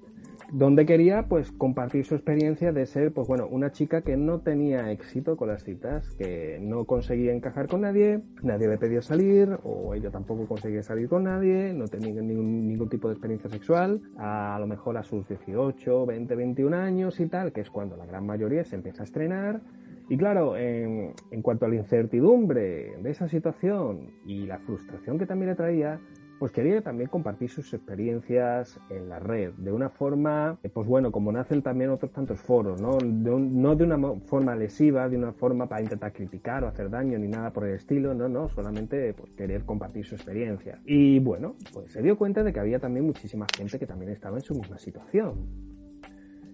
donde quería pues compartir su experiencia de ser pues bueno una chica que no tenía éxito con las citas que no conseguía encajar con nadie nadie le pedía salir o ella tampoco conseguía salir con nadie no tenía ningún, ningún tipo de experiencia sexual a, lo mejor a sus 18 20 21 años y tal que es cuando la gran mayoría se empieza a estrenar. Y claro, en, en cuanto a la incertidumbre de esa situación y la frustración que también le traía, pues quería también compartir sus experiencias en la red, de una forma, eh, pues bueno, como nacen también otros tantos foros, ¿no? De no de una forma lesiva, de una forma para intentar criticar o hacer daño ni nada por el estilo, no, no, solamente pues, querer compartir su experiencia. Y bueno, pues se dio cuenta de que había también muchísima gente que también estaba en su misma situación.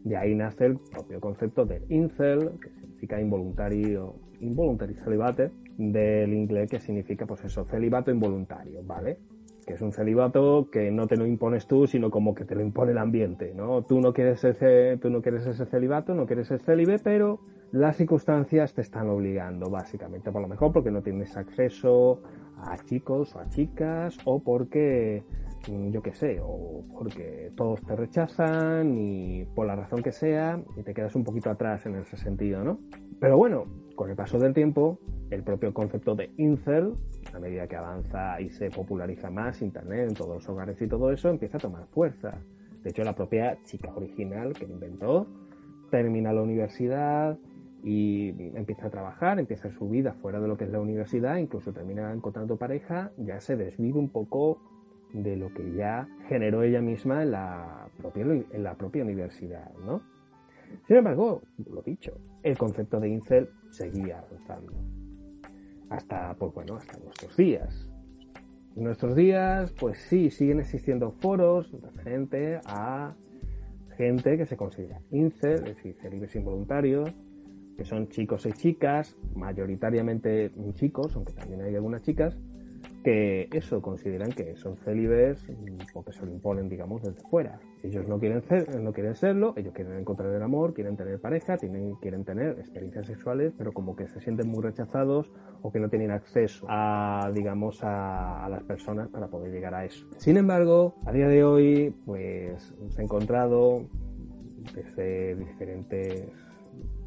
De ahí nace el propio concepto de incel, que significa involuntario, involuntary celibate, del inglés que significa, pues eso, celibato involuntario, ¿vale? Que es un celibato que no te lo impones tú, sino como que te lo impone el ambiente, ¿no? Tú no quieres ese, tú no quieres ese celibato, no quieres ser célibe, pero las circunstancias te están obligando, básicamente, por lo mejor porque no tienes acceso a chicos o a chicas, o porque Mm, yo qué sé, o porque todos te rechazan y por la razón que sea, y te quedas un poquito atrás en ese sentido, ¿no? Pero bueno, con el paso del tiempo, el propio concepto de incel, a medida que avanza y se populariza más Internet en todos los hogares y todo eso, empieza a tomar fuerza. De hecho, la propia chica original que inventó termina la universidad y empieza a trabajar, empieza su vida fuera de lo que es la universidad, incluso termina encontrando pareja, ya se desvive un poco de lo que ya generó ella misma en la propia, en la propia universidad, ¿no? Sin embargo, lo dicho, el concepto de incel seguía avanzando. Hasta, pues bueno, hasta nuestros días. En nuestros días, pues sí, siguen existiendo foros referente a gente que se considera incel, es decir, celibes involuntarios, que son chicos y chicas, mayoritariamente chicos, aunque también hay algunas chicas, que eso consideran que son célibes o que se lo imponen, digamos, desde fuera. Ellos no quieren, ser, no quieren serlo, ellos quieren encontrar el amor, quieren tener pareja, tienen, quieren tener experiencias sexuales, pero como que se sienten muy rechazados o que no tienen acceso a, digamos, a, a las personas para poder llegar a eso. Sin embargo, a día de hoy, pues se ha encontrado desde diferentes...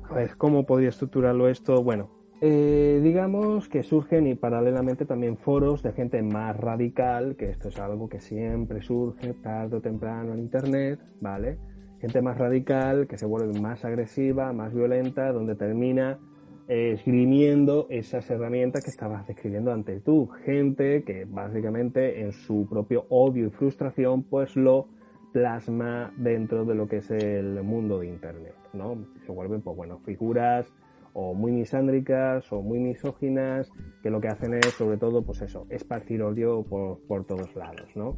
A ver, ¿cómo podría estructurarlo esto? Bueno, eh, digamos que surgen y paralelamente también foros de gente más radical, que esto es algo que siempre surge tarde o temprano en Internet, ¿vale? Gente más radical que se vuelve más agresiva, más violenta, donde termina eh, esgrimiendo esas herramientas que estabas describiendo ante tú. Gente que básicamente en su propio odio y frustración pues lo plasma dentro de lo que es el mundo de Internet, ¿no? Se vuelven pues bueno, figuras o muy misándricas o muy misóginas, que lo que hacen es, sobre todo, pues eso, esparcir odio por, por todos lados, ¿no?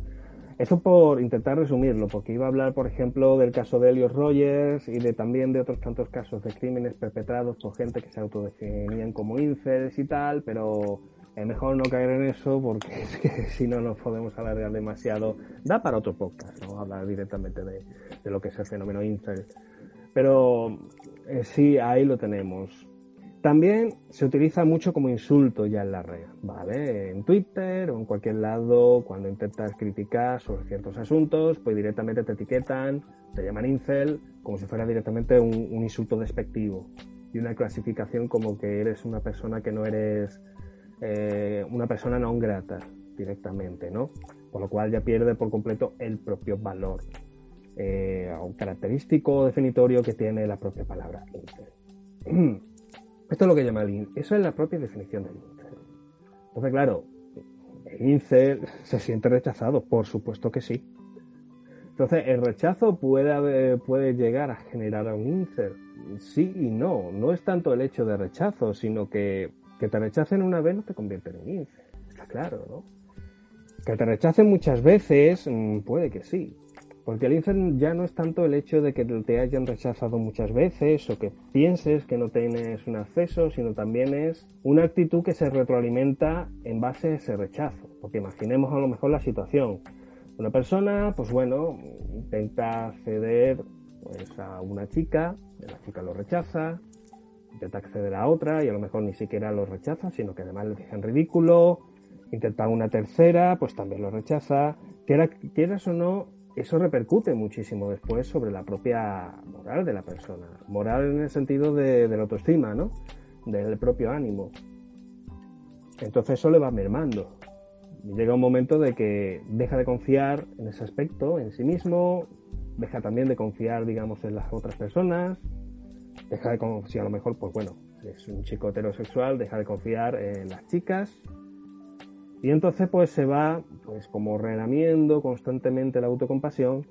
Esto por intentar resumirlo, porque iba a hablar, por ejemplo, del caso de Elios Rogers y de también de otros tantos casos de crímenes perpetrados por gente que se autodefinían como incels y tal, pero es mejor no caer en eso porque <laughs> es que si no nos podemos alargar demasiado. Da para otro podcast, ¿no? Hablar directamente de, de lo que es el fenómeno incel. Pero eh, sí, ahí lo tenemos. También se utiliza mucho como insulto ya en la red, ¿vale? En Twitter o en cualquier lado, cuando intentas criticar sobre ciertos asuntos, pues directamente te etiquetan, te llaman incel, como si fuera directamente un, insulto despectivo y una clasificación como que eres una persona que no eres eh, una persona no grata directamente, ¿no? Por lo cual ya pierde por completo el propio valor eh, un característico definitorio que tiene la propia palabra incel. <clears throat> Esto es lo que llama el incel. Eso es la propia definición del incel. Entonces, claro, el incel se siente rechazado, por supuesto que sí. Entonces, el rechazo puede, puede llegar a generar a un incel. Sí y no. No es tanto el hecho de rechazo, sino que que te rechacen una vez no te convierte en un incel. Está claro, ¿no? Que te rechacen muchas veces, mm, puede que sí. Porque el incel ya no es tanto el hecho de que te hayan rechazado muchas veces o que pienses que no tienes un acceso, sino también es una actitud que se retroalimenta en base a ese rechazo. Porque imaginemos a lo mejor la situación. Una persona, pues bueno, intenta acceder pues, a una chica, la chica lo rechaza, intenta acceder a otra y a lo mejor ni siquiera lo rechaza, sino que además le deja en ridículo, intenta una tercera, pues también lo rechaza. Quieras o no, eso repercute muchísimo después sobre la propia moral de la persona. Moral en el sentido de, la autoestima, ¿no? Del propio ánimo. Entonces eso le va mermando. llega un momento de que deja de confiar en ese aspecto, en sí mismo, deja también de confiar, digamos, en las otras personas, deja de confiar, a lo mejor, pues bueno, es un chico heterosexual, deja de confiar en las chicas, Y entonces pues se va pues como relamiendo constantemente la autocompasión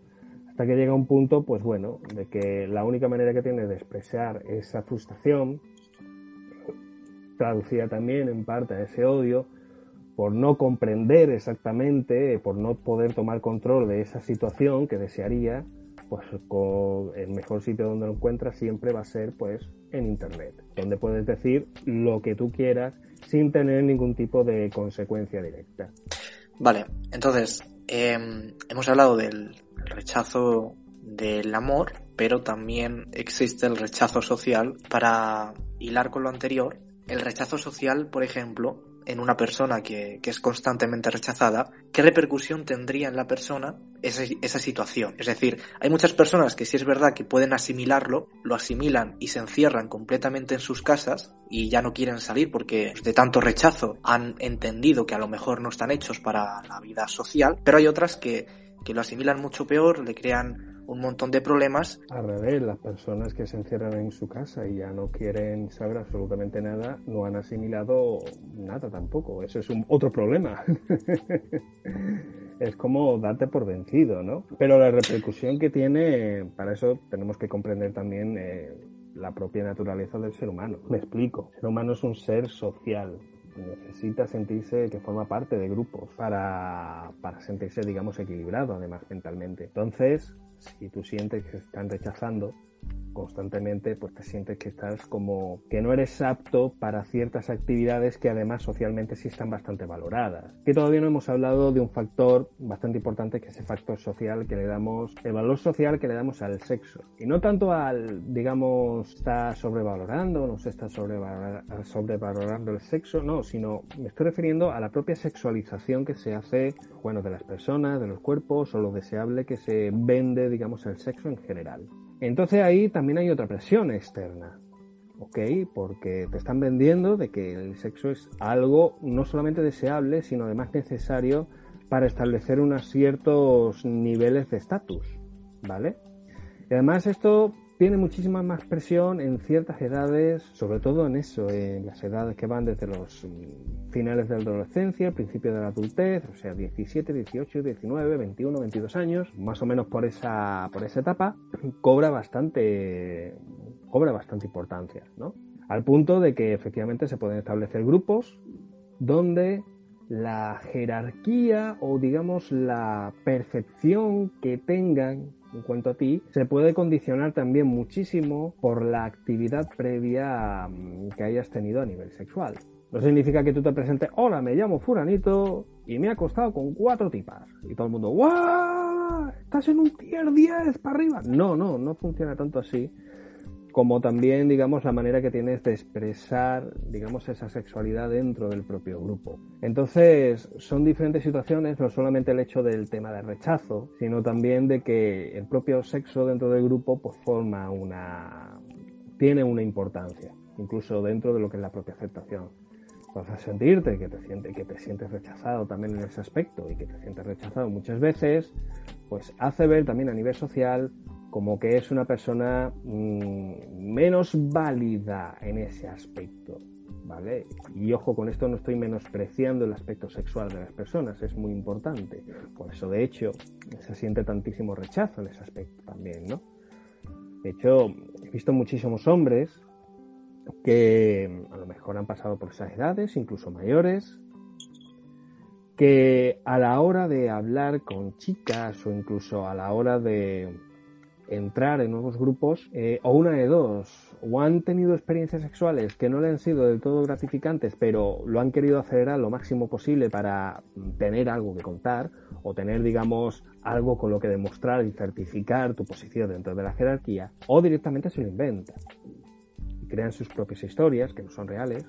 hasta que llega un punto pues bueno, de que la única manera que tiene de expresar esa frustración, traducida también en parte a ese odio, por no comprender exactamente, por no poder tomar control de esa situación que desearía, pues con el mejor sitio donde lo encuentras siempre va a ser pues en internet, donde puedes decir lo que tú quieras sin tener ningún tipo de consecuencia directa. Vale, entonces em, hemos hablado del rechazo del amor, pero también existe el rechazo social. Para hilar con lo anterior, el rechazo social, por ejemplo, en una persona que, es constantemente rechazada, ¿qué repercusión tendría en la persona esa, situación? Es decir, hay muchas personas que sí es verdad que pueden asimilarlo, lo asimilan y se encierran completamente en sus casas y ya no quieren salir porque de tanto rechazo han entendido que a lo mejor no están hechos para la vida social, pero hay otras que, que lo asimilan mucho peor, le crean un montón de problemas. Al revés, las personas que se encierran en su casa y ya no quieren saber absolutamente nada, no han asimilado nada tampoco. Eso es un otro problema. <laughs> es como darte por vencido, ¿no? Pero la repercusión que tiene, para eso tenemos que comprender también eh, la propia naturaleza del ser humano. Me explico. El ser humano es un ser social necesita sentirse que forma parte de grupos para, para sentirse, digamos, equilibrado, además, mentalmente. Entonces, si tú sientes que se están rechazando, constantemente, pues te sientes que estás como que no eres apto para ciertas actividades que además socialmente sí están bastante valoradas. Que todavía no hemos hablado de un factor bastante importante que es el factor social que le damos, el valor social que le damos al sexo. Y no tanto al, digamos, está sobrevalorando, no se está sobrevalorando el sexo, no, sino me estoy refiriendo a la propia sexualización que se hace, bueno, de las personas, de los cuerpos o lo deseable que se vende, digamos, el sexo en general. Entonces ahí también hay otra presión externa, ¿ok? Porque te están vendiendo de que el sexo es algo no solamente deseable, sino además necesario para establecer unos ciertos niveles de estatus, ¿vale? Y además esto tiene muchísima más presión en ciertas edades, sobre todo en eso, en las edades que van desde los mm, finales de la adolescencia, principio de la adultez, o sea, 17, 18, 19, 21, 22 años, más o menos por esa, por esa etapa, cobra bastante, cobra bastante importancia, ¿no? Al punto de que efectivamente se pueden establecer grupos donde la jerarquía o digamos la percepción que tengan en cuanto a ti, se puede condicionar también muchísimo por la actividad previa mm, que hayas tenido a nivel sexual. No significa que tú te presentes, hola, me llamo Furanito y me he acostado con cuatro tipas. Y todo el mundo, ¡guau! Estás en un tier 10 para arriba. No, no, no funciona tanto así como también, digamos, la manera que tienes de expresar, digamos, esa sexualidad dentro del propio grupo. Entonces, son diferentes situaciones, no solamente el hecho del tema de rechazo, sino también de que el propio sexo dentro del grupo, pues forma una, tiene una importancia, incluso dentro de lo que es la propia aceptación. Entonces, sentirte que te, sientes, que te sientes rechazado también en ese aspecto y que te sientes rechazado muchas veces, pues hace ver también a nivel social como que es una persona mm, menos válida en ese aspecto. ¿Vale? Y ojo, con esto no estoy menospreciando el aspecto sexual de las personas, es muy importante. Por eso, de hecho, se siente tantísimo rechazo en ese aspecto también, ¿no? De hecho, he visto muchísimos hombres que a lo mejor han pasado por esas edades, incluso mayores, que a la hora de hablar con chicas o incluso a la hora de, entrar en nuevos grupos, eh, o una de dos, o han tenido experiencias sexuales que no le han sido del todo gratificantes, pero lo han querido acelerar lo máximo posible para tener algo que contar, o tener, digamos, algo con lo que demostrar y certificar tu posición dentro de la jerarquía, o directamente se lo inventan. Y crean sus propias historias, que no son reales,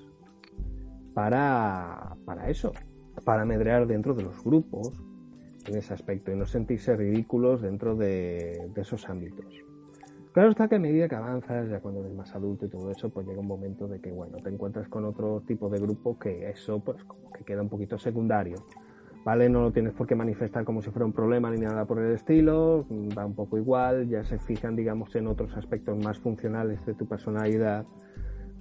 para, para eso, para medrear dentro de los grupos, en ese aspecto y no sentirse ridículos dentro de, esos ámbitos. Claro está que a medida que avanzas, ya cuando eres más adulto y todo eso, pues llega un momento de que, bueno, te encuentras con otro tipo de grupo que eso, pues, como que queda un poquito secundario. ¿Vale? No lo tienes por qué manifestar como si fuera un problema ni nada por el estilo, va un poco igual, ya se fijan, digamos, en otros aspectos más funcionales de tu personalidad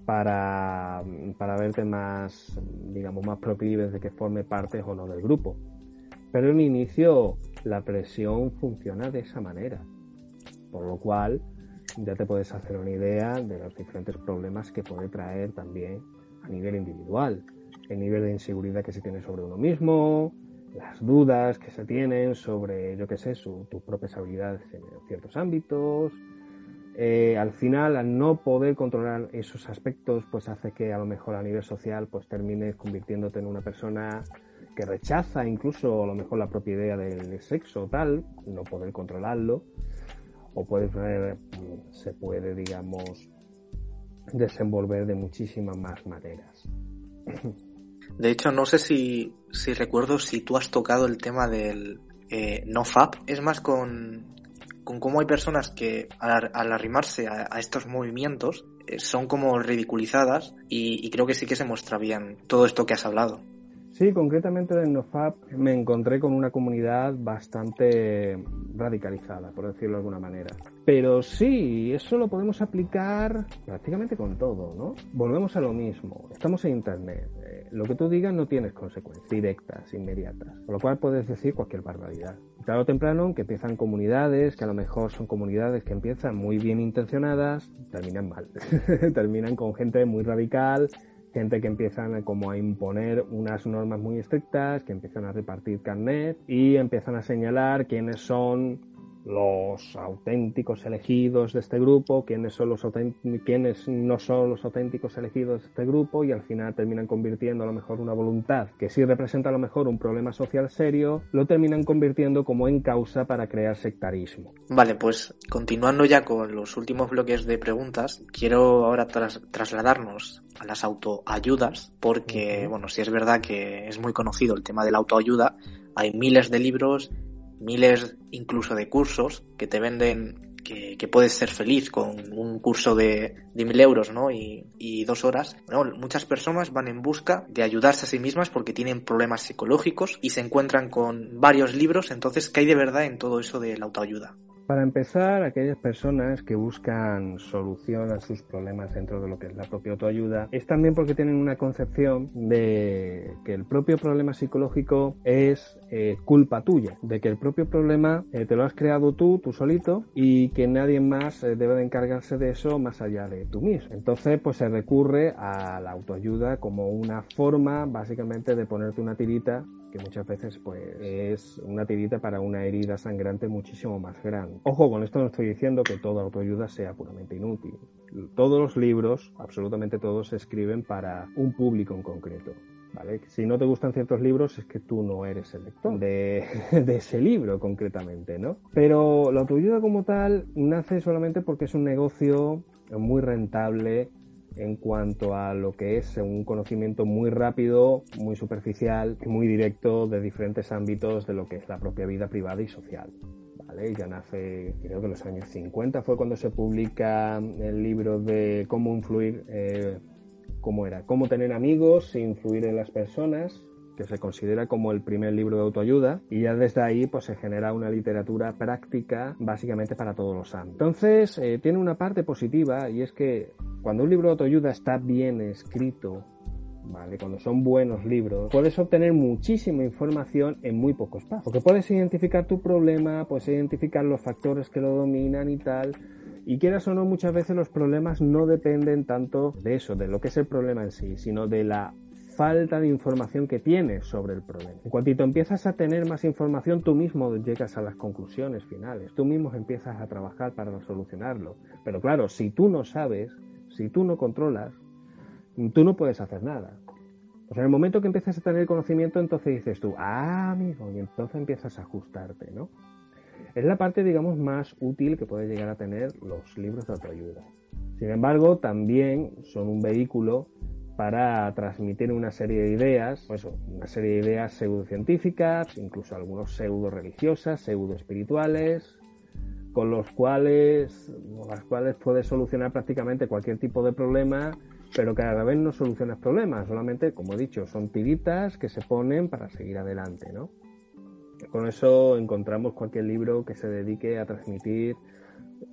para, para verte más, digamos, más proclives de que forme parte o no del grupo. Pero en inicio la presión funciona de esa manera, por lo cual ya te puedes hacer una idea de los diferentes problemas que puede traer también a nivel individual, el nivel de inseguridad que se tiene sobre uno mismo, las dudas que se tienen sobre, yo qué sé, tus propias habilidades en ciertos ámbitos. Eh, al final, al no poder controlar esos aspectos, pues hace que a lo mejor a nivel social, pues termines convirtiéndote en una persona que rechaza incluso a lo mejor la propia idea del sexo tal, no poder controlarlo, o puede, se puede, digamos, desenvolver de muchísimas más maneras. <clears throat> De hecho, no sé si, si recuerdo si tú has tocado el tema del eh, no FAP. Es más con, con cómo hay personas que al, arrimarse a, estos movimientos eh, son como ridiculizadas y, y creo que sí que se muestra bien todo esto que has hablado. Sí, concretamente en NoFap me encontré con una comunidad bastante radicalizada, por decirlo de alguna manera. Pero sí, eso lo podemos aplicar prácticamente con todo, ¿no? Volvemos a lo mismo. Estamos en Internet. Eh, lo que tú digas no tienes consecuencias directas, inmediatas. Con lo cual puedes decir cualquier barbaridad. Tarde o temprano que empiezan comunidades, que a lo mejor son comunidades que empiezan muy bien intencionadas, terminan mal. <laughs> terminan con gente muy radical gente que empiezan como a imponer unas normas muy estrictas, que empiezan a repartir carnet y empiezan a señalar quiénes son los auténticos elegidos de este grupo, quiénes, son los quiénes no son los auténticos elegidos de este grupo y al final terminan convirtiendo a lo mejor una voluntad que sí representa a lo mejor un problema social serio, lo terminan convirtiendo como en causa para crear sectarismo. Vale, pues continuando ya con los últimos bloques de preguntas, quiero ahora trasladarnos a las autoayudas porque, bueno, si es verdad que es muy conocido el tema de la autoayuda, hay miles de libros miles incluso de cursos que te venden que, puedes ser feliz con un curso de, de mil euros ¿no? y, y dos horas. Bueno, muchas personas van en busca de ayudarse a sí mismas porque tienen problemas psicológicos y se encuentran con varios libros. Entonces, ¿qué hay de verdad en todo eso de la autoayuda? Para empezar, aquellas personas que buscan solución a sus problemas dentro de lo que es la propia autoayuda, es también porque tienen una concepción de que el propio problema psicológico es eh, culpa tuya, de que el propio problema eh, te lo has creado tú, tú solito, y que nadie más eh, debe de encargarse de eso más allá de tú mismo. Entonces, pues se recurre a la autoayuda como una forma básicamente de ponerte una tirita que muchas veces pues es una tirita para una herida sangrante muchísimo más grande. Ojo, con esto no estoy diciendo que toda autoayuda sea puramente inútil. Todos los libros, absolutamente todos, se escriben para un público en concreto. ¿Vale? Si no te gustan ciertos libros es que tú no eres el lector <laughs> de, ese libro concretamente, ¿no? Pero la autoayuda como tal nace solamente porque es un negocio muy rentable en cuanto a lo que es un conocimiento muy rápido, muy superficial y muy directo de diferentes ámbitos de lo que es la propia vida privada y social. ¿Vale? Ya nace, creo que en los años 50 fue cuando se publica el libro de cómo influir, eh, cómo era, cómo tener amigos e influir en las personas, que se considera como el primer libro de autoayuda y ya desde ahí pues se genera una literatura práctica básicamente para todos los ámbitos. Entonces eh, tiene una parte positiva y es que cuando un libro de autoayuda está bien escrito ¿vale? Cuando son buenos libros, puedes obtener muchísima información en muy pocos pasos. Porque puedes identificar tu problema, puedes identificar los factores que lo dominan y tal. Y quieras o no, muchas veces los problemas no dependen tanto de eso, de lo que es el problema en sí, sino de la falta de información que tienes sobre el problema. En cuanto empiezas a tener más información, tú mismo llegas a las conclusiones finales, tú mismo empiezas a trabajar para solucionarlo. Pero claro, si tú no sabes, si tú no controlas, tú no puedes hacer nada. Sea, en el momento que empiezas a tener conocimiento, entonces dices tú, ah, amigo, y entonces empiezas a ajustarte, ¿no? Es la parte, digamos, más útil que puede llegar a tener los libros de autoayuda. Sin embargo, también son un vehículo para transmitir una serie de ideas, pues una serie de ideas pseudocientíficas, incluso algunos pseudo religiosas, pseudo espirituales, con los cuales, las cuales puedes solucionar prácticamente cualquier tipo de problema, pero que a la vez no solucionas problemas, solamente, como he dicho, son tiritas que se ponen para seguir adelante, ¿no? Con eso encontramos cualquier libro que se dedique a transmitir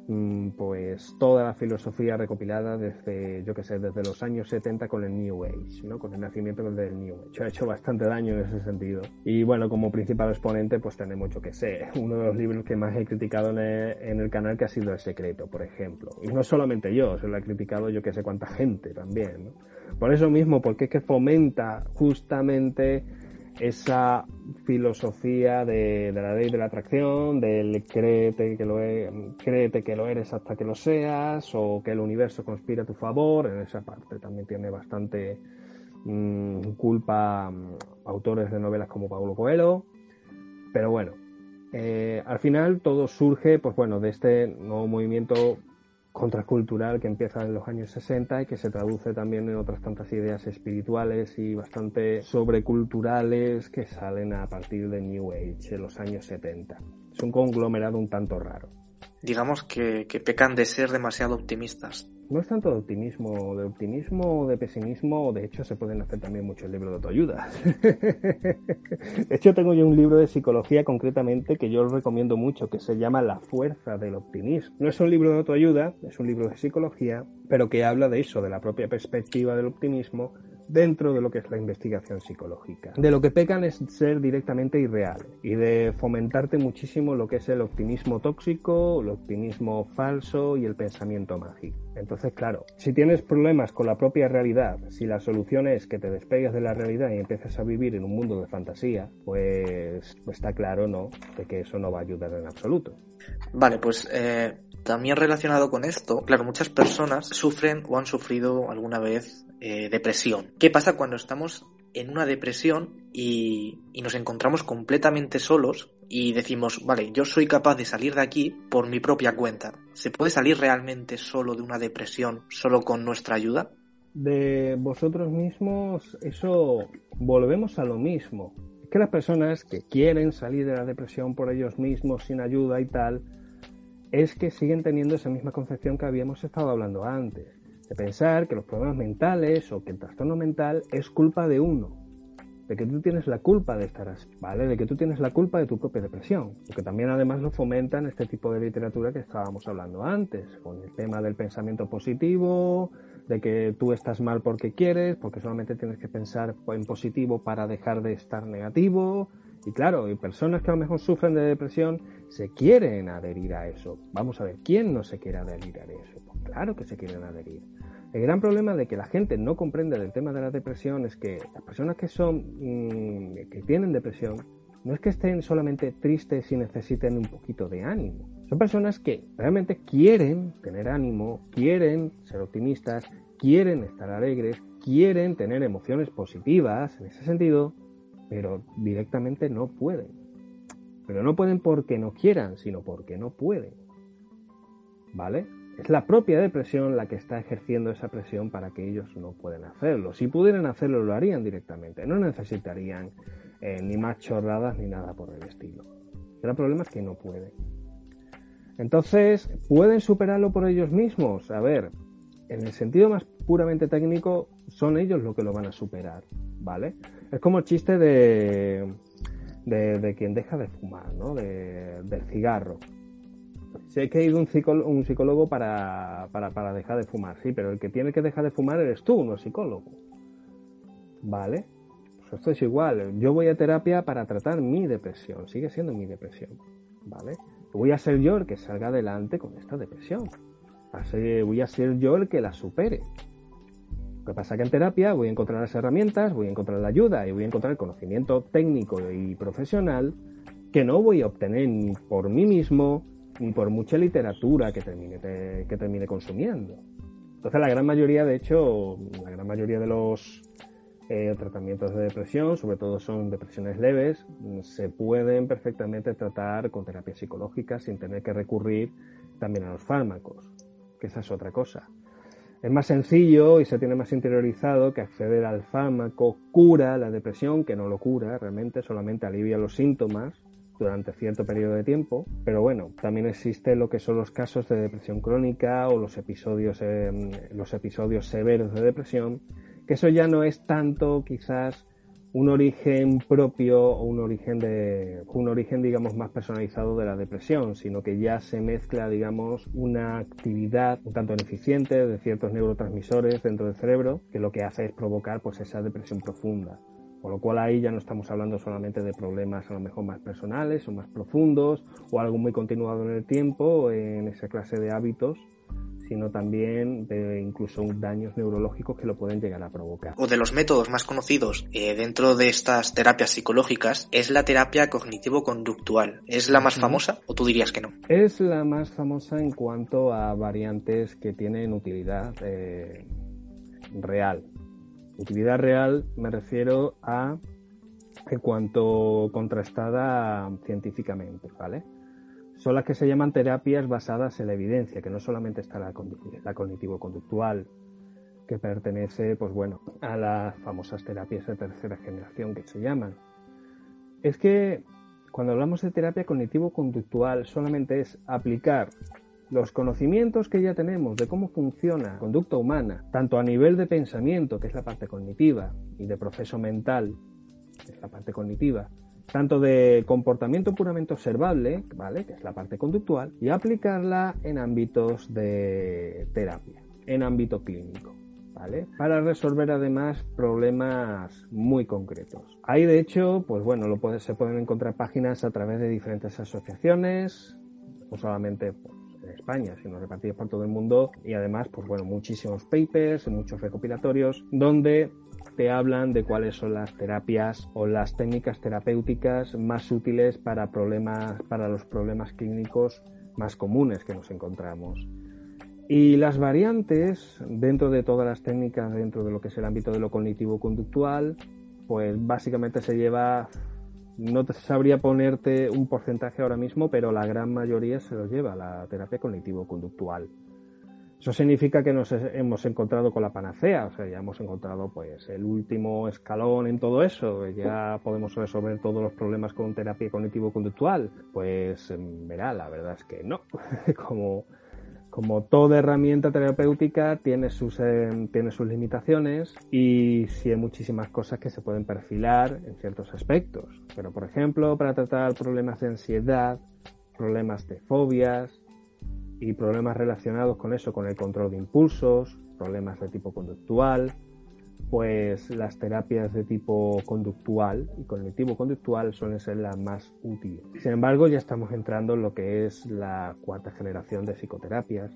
mm, pues toda la filosofía recopilada desde, yo que sé, desde los años 70 con el New Age, ¿no? Con el nacimiento del New Age. Ha hecho bastante daño en ese sentido. Y bueno, como principal exponente, pues tenemos, yo que sé, uno de los libros que más he criticado en el, canal que ha sido El Secreto, por ejemplo. Y no solamente yo, se lo ha criticado yo que sé cuánta gente también. Por eso mismo, porque es que fomenta justamente esa filosofía de, la ley de la atracción, del créete que, lo e, créete que lo eres hasta que lo seas, o que el universo conspira a tu favor, en esa parte también tiene bastante mm, culpa mm, autores de novelas como Paulo Coelho, pero bueno, eh, al final todo surge, pues bueno, de este nuevo movimiento contracultural que empieza en los años 60 y que se traduce también en otras tantas ideas espirituales y bastante sobreculturales que salen a partir de New Age en los años 70. Es un conglomerado un tanto raro. Digamos que, que pecan de ser demasiado optimistas no es tanto de optimismo, de optimismo o de pesimismo, de hecho se pueden hacer también muchos libros de autoayuda. <laughs> de hecho tengo yo un libro de psicología concretamente que yo recomiendo mucho, que se llama La fuerza del optimismo. No es un libro de autoayuda, es un libro de psicología, pero que habla de eso, de la propia perspectiva del optimismo dentro de lo que es la investigación psicológica. De lo que pecan es ser directamente irreal y de fomentarte muchísimo lo que es el optimismo tóxico, el optimismo falso y el pensamiento mágico. Entonces, claro, si tienes problemas con la propia realidad, si la solución es que te despegues de la realidad y empieces a vivir en un mundo de fantasía, pues, está claro, ¿no?, de que eso no va a ayudar en absoluto. Vale, pues eh, también relacionado con esto, claro, muchas personas sufren o han sufrido alguna vez eh, depresión. ¿Qué pasa cuando estamos en una depresión y, nos encontramos completamente solos y decimos, vale, yo soy capaz de salir de aquí por mi propia cuenta? ¿Se puede salir realmente solo de una depresión, solo con nuestra ayuda? De vosotros mismos, eso volvemos a lo mismo. Es que las personas que quieren salir de la depresión por ellos mismos, sin ayuda y tal, es que siguen teniendo esa misma concepción que habíamos estado hablando antes de pensar que los problemas mentales o que el trastorno mental es culpa de uno, de que tú tienes la culpa de estar así, ¿vale? De que tú tienes la culpa de tu propia depresión, porque también además lo fomentan este tipo de literatura que estábamos hablando antes, con el tema del pensamiento positivo, de que tú estás mal porque quieres, porque solamente tienes que pensar en positivo para dejar de estar negativo. Y claro, hay personas que a lo mejor sufren de depresión se quieren adherir a eso. Vamos a ver, ¿quién no se quiere adherir a eso? Pues claro que se quieren adherir. El gran problema de que la gente no comprende del tema de la depresión es que las personas que son mm, que tienen depresión no es que estén solamente tristes y necesiten un poquito de ánimo. Son personas que realmente quieren tener ánimo, quieren ser optimistas, quieren estar alegres, quieren tener emociones positivas en ese sentido, pero directamente no pueden. Pero no pueden porque no quieran, sino porque no pueden. ¿Vale? Es la propia depresión la que está ejerciendo esa presión para que ellos no pueden hacerlo. Si pudieran hacerlo, lo harían directamente. No necesitarían eh, ni más chorradas ni nada por el estilo. El problema es que no pueden. Entonces, ¿pueden superarlo por ellos mismos? A ver, en el sentido más puramente técnico, son ellos los que lo van a superar, ¿vale? Es como el chiste de, de, quien deja de fumar, ¿no? del cigarro. Sé que hay un, psicólogo, un psicólogo para, para, dejar de fumar, sí, pero el que tiene que dejar de fumar eres tú, no el psicólogo. ¿Vale? Pues esto es igual. Yo voy a terapia para tratar mi depresión, sigue siendo mi depresión. ¿Vale? Voy a ser yo el que salga adelante con esta depresión. Así voy a ser yo el que la supere. Lo que pasa es que en terapia voy a encontrar las herramientas, voy a encontrar la ayuda y voy a encontrar el conocimiento técnico y profesional que no voy a obtener ni por mí mismo, ni por mucha literatura que termine, que termine consumiendo. Entonces la gran mayoría, de hecho, la gran mayoría de los eh, tratamientos de depresión, sobre todo son depresiones leves, se pueden perfectamente tratar con terapia psicológica sin tener que recurrir también a los fármacos, que esa es otra cosa. Es más sencillo y se tiene más interiorizado que acceder al fármaco cura la depresión, que no lo cura realmente, solamente alivia los síntomas durante cierto periodo de tiempo. Pero bueno, también existe lo que son los casos de depresión crónica o los episodios, los episodios severos de depresión, que eso ya no es tanto quizás un origen propio o un origen de un origen digamos más personalizado de la depresión, sino que ya se mezcla digamos una actividad un tanto ineficiente de ciertos neurotransmisores dentro del cerebro que lo que hace es provocar pues esa depresión profunda. Con lo cual ahí ya no estamos hablando solamente de problemas a lo mejor más personales o más profundos o algo muy continuado en el tiempo en esa clase de hábitos, sino también de incluso daños neurológicos que lo pueden llegar a provocar. O de los métodos más conocidos eh, dentro de estas terapias psicológicas es la terapia cognitivo-conductual. ¿Es la más famosa o tú dirías que no? Es la más famosa en cuanto a variantes que tienen utilidad eh, real. Utilidad real me refiero a en cuanto contrastada científicamente, ¿vale? Son las que se llaman terapias basadas en la evidencia, que no solamente está la, cognitivo-conductual, que pertenece, pues bueno, a las famosas terapias de tercera generación que se llaman. Es que cuando hablamos de terapia cognitivo-conductual solamente es aplicar los conocimientos que ya tenemos de cómo funciona la conducta humana, tanto a nivel de pensamiento, que es la parte cognitiva, y de proceso mental, que es la parte cognitiva, tanto de comportamiento puramente observable, ¿vale? que es la parte conductual, y aplicarla en ámbitos de terapia, en ámbito clínico. ¿Vale? Para resolver además problemas muy concretos. Ahí de hecho, pues bueno, lo se pueden encontrar páginas a través de diferentes asociaciones, no solamente pues, en España, sino repartidas por todo el mundo y además, pues bueno, muchísimos papers, muchos recopilatorios, donde te hablan de cuáles son las terapias o las técnicas terapéuticas más útiles para problemas, para los problemas clínicos más comunes que nos encontramos. Y las variantes dentro de todas las técnicas, dentro de lo que es el ámbito de lo cognitivo-conductual, pues básicamente se lleva, no te sabría ponerte un porcentaje ahora mismo, pero la gran mayoría se lo lleva la terapia cognitivo-conductual. Eso significa que nos hemos encontrado con la panacea, o sea, ya hemos encontrado pues el último escalón en todo eso, ya podemos resolver todos los problemas con terapia cognitivo-conductual. Pues verá, la verdad es que no. <laughs> como, como toda herramienta terapéutica tiene sus, em, tiene sus limitaciones y sí hay muchísimas cosas que se pueden perfilar en ciertos aspectos. Pero por ejemplo, para tratar problemas de ansiedad, problemas de fobias, y problemas relacionados con eso, con el control de impulsos, problemas de tipo conductual, pues las terapias de tipo conductual y cognitivo-conductual suelen ser las más útiles. Sin embargo, ya estamos entrando en lo que es la cuarta generación de psicoterapias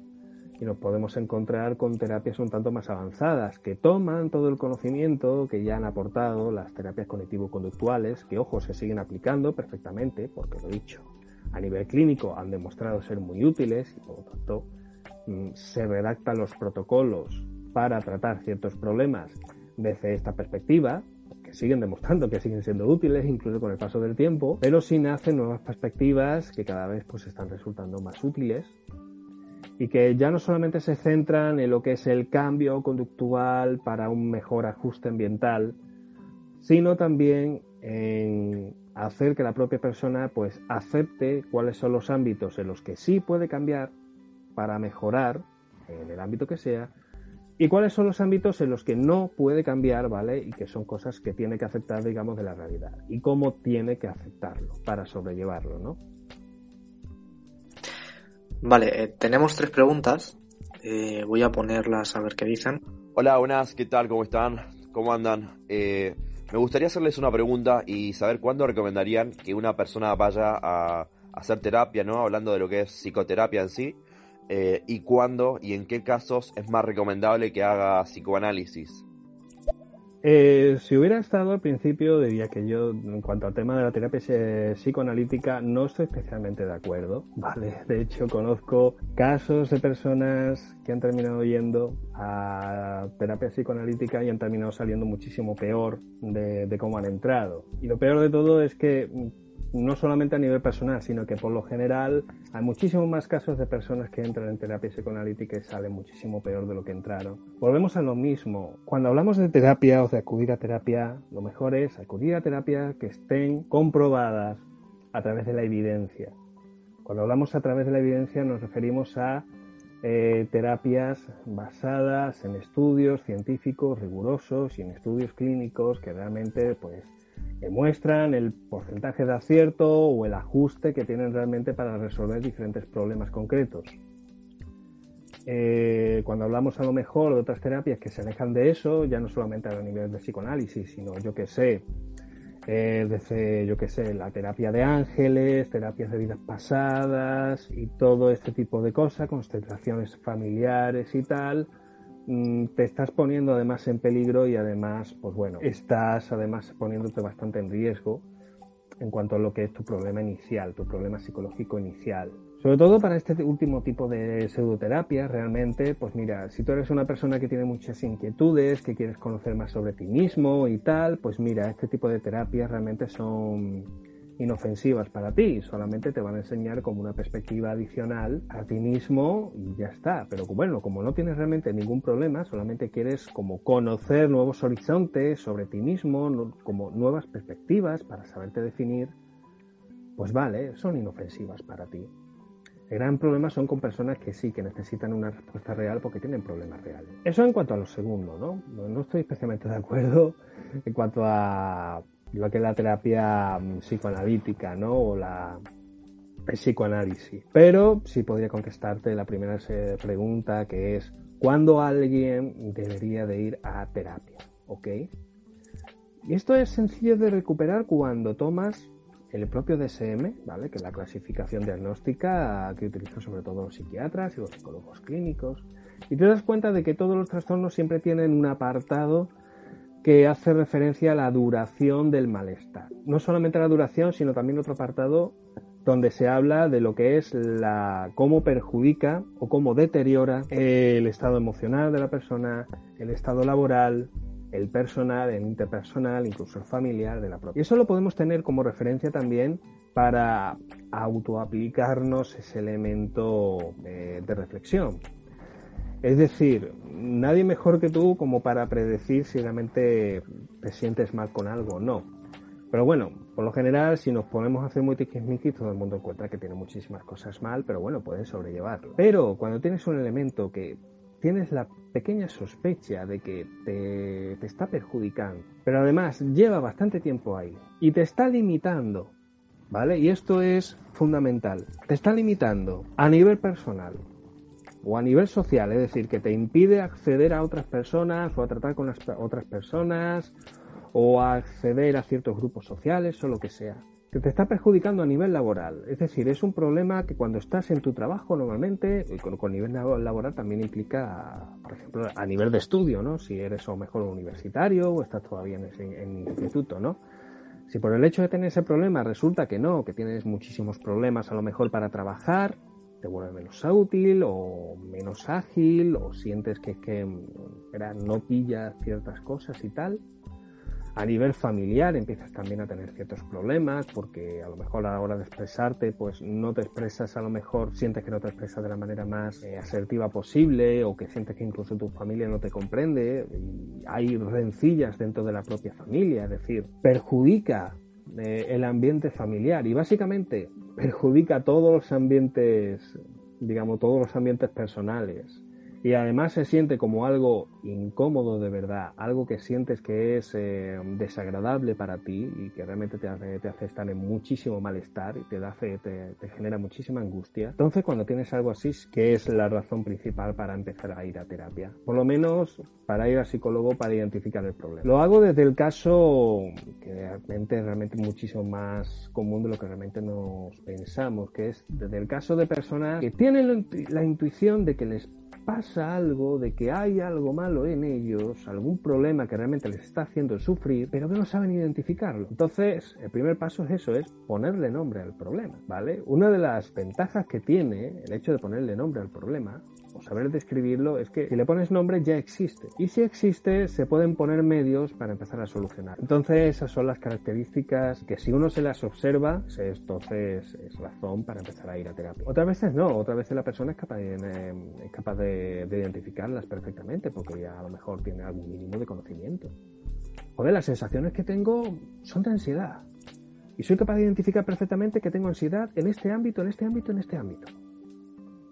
y nos podemos encontrar con terapias un tanto más avanzadas que toman todo el conocimiento que ya han aportado las terapias cognitivo-conductuales, que ojo, se siguen aplicando perfectamente, porque lo he dicho, a nivel clínico han demostrado ser muy útiles y por lo tanto mm, se redactan los protocolos para tratar ciertos problemas desde esta perspectiva, que siguen demostrando que siguen siendo útiles incluso con el paso del tiempo, pero sí nacen nuevas perspectivas que cada vez pues están resultando más útiles y que ya no solamente se centran en lo que es el cambio conductual para un mejor ajuste ambiental, sino también en hacer que la propia persona pues acepte cuáles son los ámbitos en los que sí puede cambiar para mejorar en el ámbito que sea y cuáles son los ámbitos en los que no puede cambiar, ¿vale? Y que son cosas que tiene que aceptar, digamos, de la realidad y cómo tiene que aceptarlo para sobrellevarlo, ¿no? Vale, eh, tenemos tres preguntas. Eh, voy a ponerlas a ver qué dicen. Hola, buenas, ¿qué tal? ¿Cómo están? ¿Cómo andan? Eh, me gustaría hacerles una pregunta y saber cuándo recomendarían que una persona vaya a hacer terapia, ¿no? Hablando de lo que es psicoterapia en sí. Eh, y cuándo y en qué casos es más recomendable que haga psicoanálisis. Eh, si hubiera estado al principio, diría que yo, en cuanto al tema de la terapia psicoanalítica, no estoy especialmente de acuerdo, <laughs> ¿vale? De hecho, conozco casos de personas que han terminado yendo a terapia psicoanalítica y han terminado saliendo muchísimo peor de cómo han entrado. Y lo peor de todo es que no solamente a nivel personal, sino que por lo general hay muchísimos más casos de personas que entran en terapia psicoanalítica y salen muchísimo peor de lo que entraron. Volvemos a lo mismo. Cuando hablamos de terapia o de acudir a terapia, lo mejor es acudir a terapia que estén comprobadas a través de la evidencia. Cuando hablamos a través de la evidencia nos referimos a eh, terapias basadas en estudios científicos rigurosos y en estudios clínicos que realmente pues demuestran el porcentaje de acierto o el ajuste que tienen realmente para resolver diferentes problemas concretos. Eh, cuando hablamos a lo mejor de otras terapias que se alejan de eso, ya no solamente a nivel de psicoanálisis, sino yo que sé, eh, desde, yo que sé, la terapia de ángeles, terapias de vidas pasadas y todo este tipo de cosas, constelaciones familiares y tal, te estás poniendo además en peligro y además, pues bueno, estás además poniéndote bastante en riesgo en cuanto a lo que es tu problema inicial, tu problema psicológico inicial. Sobre todo para este último tipo de pseudoterapia, realmente, pues mira, si tú eres una persona que tiene muchas inquietudes, que quieres conocer más sobre ti mismo y tal, pues mira, este tipo de terapias realmente son inofensivas para ti, solamente te van a enseñar como una perspectiva adicional a ti mismo y ya está. Pero bueno, como no tienes realmente ningún problema, solamente quieres como conocer nuevos horizontes sobre ti mismo, como nuevas perspectivas para saberte definir, pues vale, son inofensivas para ti. El gran problema son con personas que sí, que necesitan una respuesta real porque tienen problemas reales. Eso en cuanto a lo segundo, ¿no? No estoy especialmente de acuerdo en cuanto a lo que la terapia mm, psicoanalítica, ¿no? O la psicoanálisis. Pero sí podría contestarte la primera pregunta que es ¿cuándo alguien debería de ir a terapia? ¿Ok? Y esto es sencillo de recuperar cuando tomas el propio DSM, ¿vale? que es la clasificación diagnóstica que utilizan sobre todo los psiquiatras y los psicólogos clínicos, y te das cuenta de que todos los trastornos siempre tienen un apartado que hace referencia a la duración del malestar. No solamente la duración, sino también otro apartado donde se habla de lo que es la cómo perjudica o cómo deteriora el estado emocional de la persona, el estado laboral, el personal, el interpersonal, incluso el familiar de la propia. Y eso lo podemos tener como referencia también para autoaplicarnos ese elemento de, de reflexión. Es decir, nadie mejor que tú como para predecir si realmente te sientes mal con algo o no. Pero bueno, por lo general, si nos ponemos a hacer muy tiquismiquis, todo el mundo encuentra que tiene muchísimas cosas mal, pero bueno, puedes sobrellevarlo. Pero cuando tienes un elemento que tienes la pequeña sospecha de que te, te, está perjudicando, pero además lleva bastante tiempo ahí y te está limitando, ¿vale? Y esto es fundamental, te está limitando a nivel personal o a nivel social, es decir, que te impide acceder a otras personas o a tratar con las otras personas o a acceder a ciertos grupos sociales o lo que sea que te está perjudicando a nivel laboral. Es decir, es un problema que cuando estás en tu trabajo normalmente, y con, nivel laboral también implica, por ejemplo, a nivel de estudio, ¿no? Si eres o mejor universitario o estás todavía en, en instituto, ¿no? Si por el hecho de tener ese problema resulta que no, que tienes muchísimos problemas a lo mejor para trabajar, te vuelve menos útil o menos ágil o sientes que, que no pillas ciertas cosas y tal, a nivel familiar empiezas también a tener ciertos problemas porque a lo mejor a la hora de expresarte pues no te expresas a lo mejor sientes que no te expresas de la manera más eh, asertiva posible o que sientes que incluso tu familia no te comprende y hay rencillas dentro de la propia familia, es decir, perjudica eh, el ambiente familiar. Y básicamente perjudica todos los ambientes, digamos, todos los ambientes personales y además se siente como algo incómodo de verdad, algo que sientes que es eh, desagradable para ti y que realmente te hace, te hace estar en muchísimo malestar y te, da, te, te genera muchísima angustia. Entonces cuando tienes algo así, que es la razón principal para empezar a ir a terapia? Por lo menos para ir al psicólogo para identificar el problema. Lo hago desde el caso que realmente es realmente muchísimo más común de lo que realmente nos pensamos, que es desde el caso de personas que tienen la intuición de que les pasa algo, de que hay algo malo en ellos, algún problema que realmente les está haciendo sufrir, pero que no saben identificarlo. Entonces, el primer paso es eso, es ponerle nombre al problema, ¿vale? Una de las ventajas que tiene el hecho de ponerle nombre al problema o saber describirlo es que si le pones nombre ya existe. Y si existe, se pueden poner medios para empezar a solucionar. Entonces, esas son las características que si uno se las observa, entonces es razón para empezar a ir a terapia. Otras veces no, otras veces la persona es capaz de, es capaz de, de identificarlas perfectamente porque ya a lo mejor tiene algún mínimo de conocimiento. Joder, las sensaciones que tengo son de ansiedad. Y soy capaz de identificar perfectamente que tengo ansiedad en este ámbito, en este ámbito, en este ámbito.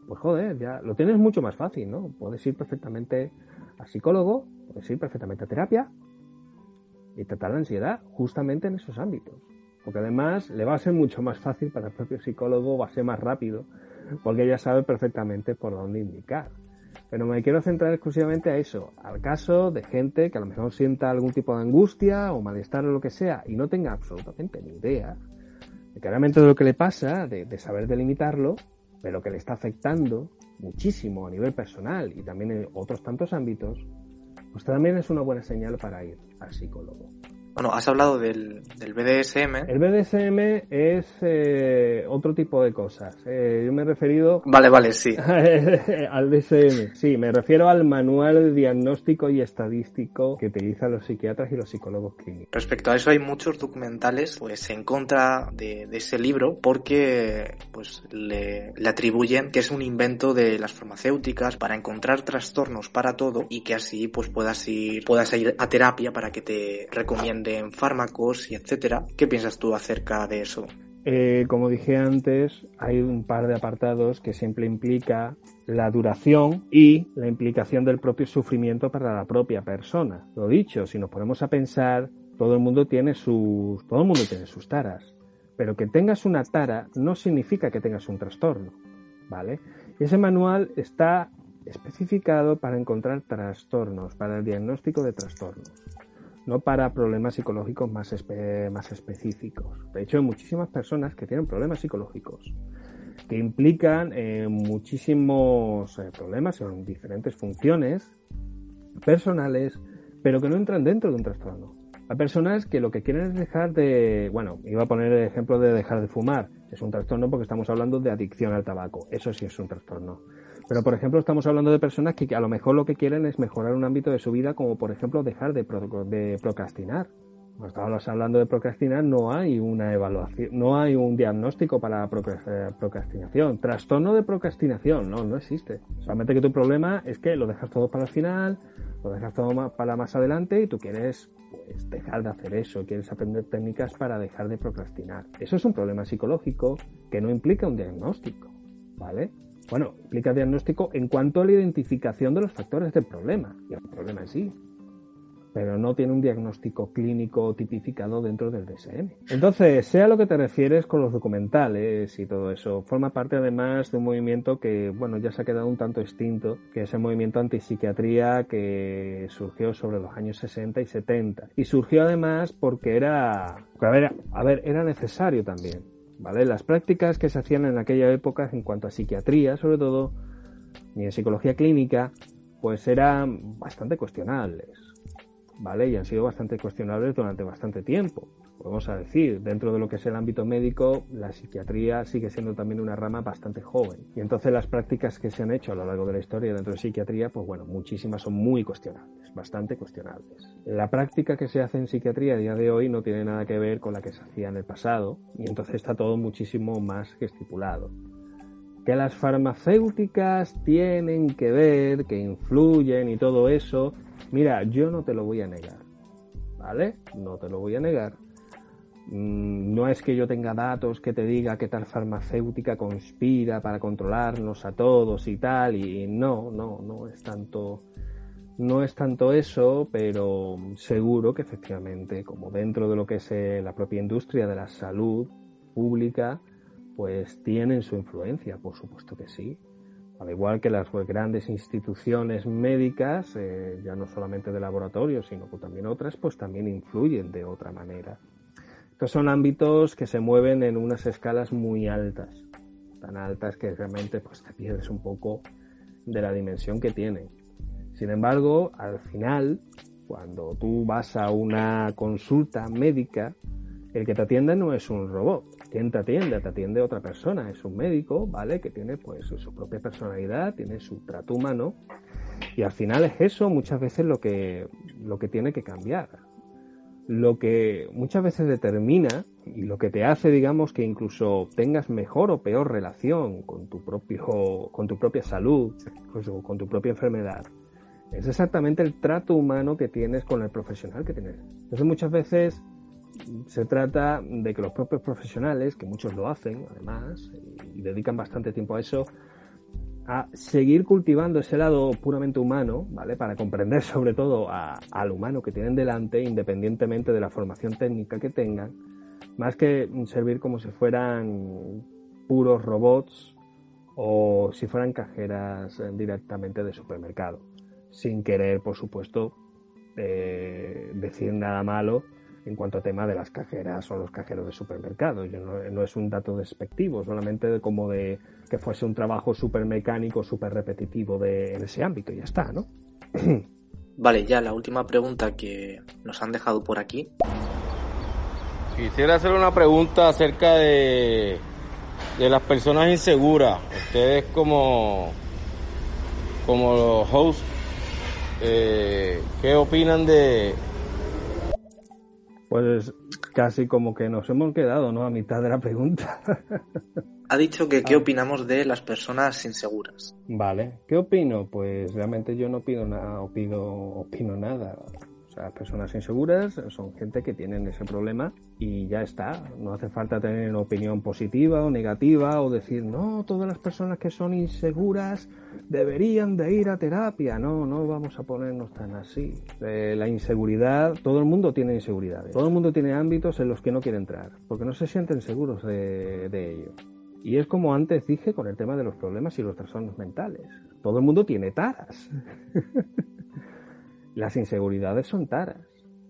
Pues joder, ya lo tienes mucho más fácil, ¿no? Puedes ir perfectamente a psicólogo, puedes ir perfectamente a terapia y tratar la ansiedad justamente en esos ámbitos. Porque además le va a ser mucho más fácil para el propio psicólogo, va a ser más rápido, porque ya sabe perfectamente por dónde indicar. Pero me quiero centrar exclusivamente a eso, al caso de gente que a lo mejor sienta algún tipo de angustia o malestar o lo que sea y no tenga absolutamente ni idea de claramente de lo que le pasa, de, de saber delimitarlo, pero que le está afectando muchísimo a nivel personal y también en otros tantos ámbitos, pues también es una buena señal para ir al psicólogo. Bueno, has hablado del, del BDSM. El BDSM es eh, otro tipo de cosas. Eh, yo me he referido Vale, vale, sí. <laughs> al DSM. Sí, me refiero al manual diagnóstico y estadístico que utilizan los psiquiatras y los psicólogos clínicos. Respecto a eso hay muchos documentales pues en contra de, de ese libro porque pues le, le atribuyen que es un invento de las farmacéuticas para encontrar trastornos para todo y que así pues puedas ir puedas ir a terapia para que te recomienden fármacos y etcétera. ¿Qué piensas tú acerca de eso? Eh, como dije antes, hay un par de apartados que siempre implica la duración y la implicación del propio sufrimiento para la propia persona. Lo dicho, si nos ponemos a pensar, todo el mundo tiene sus, todo el mundo tiene sus taras, pero que tengas una tara no significa que tengas un trastorno, ¿vale? Y ese manual está especificado para encontrar trastornos, para el diagnóstico de trastornos no para problemas psicológicos más, más específicos. De hecho, hay muchísimas personas que tienen problemas psicológicos que implican eh, muchísimos eh, problemas en diferentes funciones personales, pero que no entran dentro de un trastorno. Hay personas que lo que quieren es dejar de, bueno, iba a poner el ejemplo de dejar de fumar. Es un trastorno porque estamos hablando de adicción al tabaco. Eso sí es un trastorno. Pero, por ejemplo, estamos hablando de personas que a lo mejor lo que quieren es mejorar un ámbito de su vida, como por ejemplo dejar de, pro de procrastinar. Cuando estamos hablando de procrastinar, no hay una evaluación, no hay un diagnóstico para procrastinación. Trastorno de procrastinación, no, no existe. Solamente que tu problema es que lo dejas todo para el final, lo dejas todo para más adelante y tú quieres pues, dejar de hacer eso, quieres aprender técnicas para dejar de procrastinar. Eso es un problema psicológico que no implica un diagnóstico, ¿vale? Bueno, implica diagnóstico en cuanto a la identificación de los factores del problema y el problema en sí, pero no tiene un diagnóstico clínico tipificado dentro del DSM. Entonces, sea lo que te refieres con los documentales y todo eso, forma parte además de un movimiento que, bueno, ya se ha quedado un tanto extinto, que es el movimiento antipsiquiatría que surgió sobre los años 60 y 70. Y surgió además porque era, a ver, a ver, era necesario también ¿vale? Las prácticas que se hacían en aquella época en cuanto a psiquiatría, sobre todo, y en psicología clínica, pues eran bastante cuestionables, ¿vale? Y han sido bastante cuestionables durante bastante tiempo. Podemos decir, dentro de lo que es el ámbito médico, la psiquiatría sigue siendo también una rama bastante joven. Y entonces las prácticas que se han hecho a lo largo de la historia dentro de psiquiatría, pues bueno, muchísimas son muy cuestionables, bastante cuestionables. La práctica que se hace en psiquiatría a día de hoy no tiene nada que ver con la que se hacía en el pasado, y entonces está todo muchísimo más que estipulado que las farmacéuticas tienen que ver, que influyen y todo eso, mira, yo no te lo voy a negar, ¿vale? No te lo voy a negar. Mm, no es que yo tenga datos que te diga que tal farmacéutica conspira para controlarnos a todos y tal, y no, no, no es tanto, no es tanto eso, pero seguro que efectivamente, como dentro de lo que es eh, la propia industria de la salud pública, pues tienen su influencia, por supuesto que sí. Al igual que las grandes instituciones médicas, eh, ya no solamente de laboratorios, sino que también otras, pues también influyen de otra manera. Estos son ámbitos que se mueven en unas escalas muy altas, tan altas que realmente pues, te pierdes un poco de la dimensión que tienen. Sin embargo, al final, cuando tú vas a una consulta médica, el que te atiende no es un robot. ¿Quién te atiende? Te atiende otra persona, es un médico, ¿vale? Que tiene pues su propia personalidad, tiene su trato humano. Y al final es eso muchas veces lo que, lo que tiene que cambiar lo que muchas veces determina y lo que te hace, digamos, que incluso tengas mejor o peor relación con tu propio, con tu propia salud, incluso con tu propia enfermedad, es exactamente el trato humano que tienes con el profesional que tienes. Entonces muchas veces se trata de que los propios profesionales, que muchos lo hacen además, y dedican bastante tiempo a eso, a seguir cultivando ese lado puramente humano, ¿vale? Para comprender <laughs> sobre todo al humano que tienen delante, independientemente de la formación técnica que tengan, más que servir como si fueran puros robots o si fueran cajeras eh, directamente de supermercado, sin querer, por supuesto, eh, decir nada malo en cuanto a tema de las cajeras o los cajeros de supermercado. no, es un dato despectivo, solamente como de que fuese un trabajo súper mecánico, súper repetitivo de, en ese ámbito y ya está, ¿no? <clears throat> Vale, ya la última pregunta que nos han dejado por aquí. Quisiera hacer una pregunta acerca de, de las personas inseguras. Ustedes como, como los hosts, eh, ¿qué opinan de, pues casi como que nos hemos quedado, ¿no? A mitad de la pregunta. ha dicho que qué ah. opinamos de las personas inseguras. Vale, ¿qué opino? Pues realmente yo no nada, opino, opino nada las personas inseguras son gente que tienen ese problema y ya está. No hace falta tener una opinión positiva o negativa o decir, no, todas las personas que son inseguras deberían de ir a terapia. No, no vamos a ponernos tan así. Eh, la inseguridad, todo el mundo tiene inseguridades. Todo el mundo tiene ámbitos en los que no quiere entrar porque no se sienten seguros de, de ello. Y es como antes dije con el tema de los problemas y los trastornos mentales. Todo el mundo tiene taras. <laughs> Las inseguridades son taras,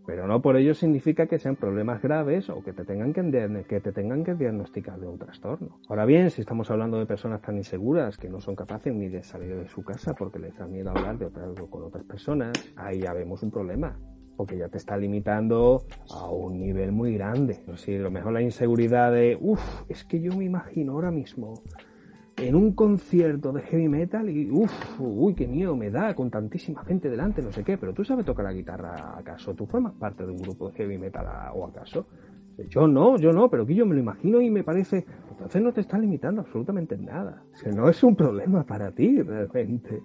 pero no por ello significa que sean problemas graves o que te tengan que, que te tengan que diagnosticar de un trastorno. Ahora bien, si estamos hablando de personas tan inseguras que no son capaces ni de salir de su casa porque les da miedo hablar de otra, con otras personas, ahí ya vemos un problema porque ya te está limitando a un nivel muy grande. Si lo mejor la inseguridad de, uff, es que yo me imagino ahora mismo en un concierto de heavy metal y uff, uy, qué miedo me da con tantísima gente delante, no sé qué, pero tú sabes tocar la guitarra acaso, tú formas parte de un grupo de heavy metal o acaso. Yo no, yo no, pero que yo me lo imagino y me parece, entonces no te está limitando absolutamente nada. que no es un problema para ti realmente.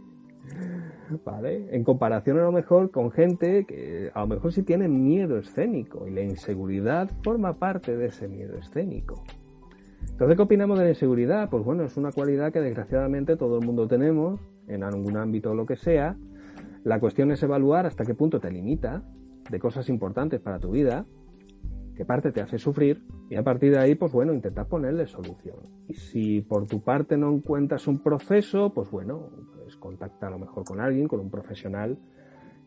¿Vale? En comparación a lo mejor con gente que a lo mejor sí tiene miedo escénico y la inseguridad forma parte de ese miedo escénico. Entonces, ¿qué opinamos de la inseguridad? Pues bueno, es una cualidad que desgraciadamente todo el mundo tenemos, en algún ámbito o lo que sea. La cuestión es evaluar hasta qué punto te limita de cosas importantes para tu vida, qué parte te hace sufrir, y a partir de ahí, pues bueno, intentar ponerle solución. Y si por tu parte no encuentras un proceso, pues bueno, pues contacta a lo mejor con alguien, con un profesional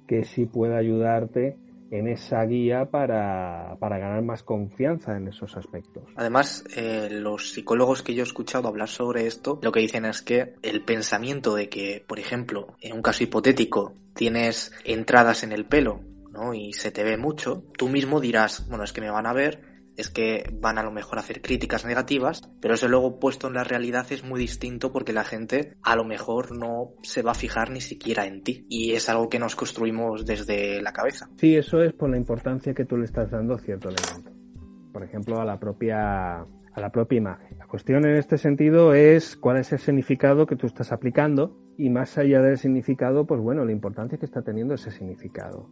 que sí pueda ayudarte en esa guía para, ganar más confianza en esos aspectos. Además, eh, los psicólogos que yo he escuchado hablar sobre esto, lo que dicen es que el pensamiento de que, por ejemplo, en un caso hipotético, tienes entradas en el pelo, ¿no? Y se te ve mucho, tú mismo dirás, bueno, es que me van a ver es que van a lo mejor a hacer críticas negativas, pero eso luego puesto en la realidad es muy distinto porque la gente a lo mejor no se va a fijar ni siquiera en ti y es algo que nos construimos desde la cabeza. Sí, eso es por la importancia que tú le estás dando a cierto elemento. Por ejemplo, a la propia a la propia imagen. La cuestión en este sentido es cuál es el significado que tú estás aplicando y más allá del significado, pues bueno, la importancia que está teniendo ese significado.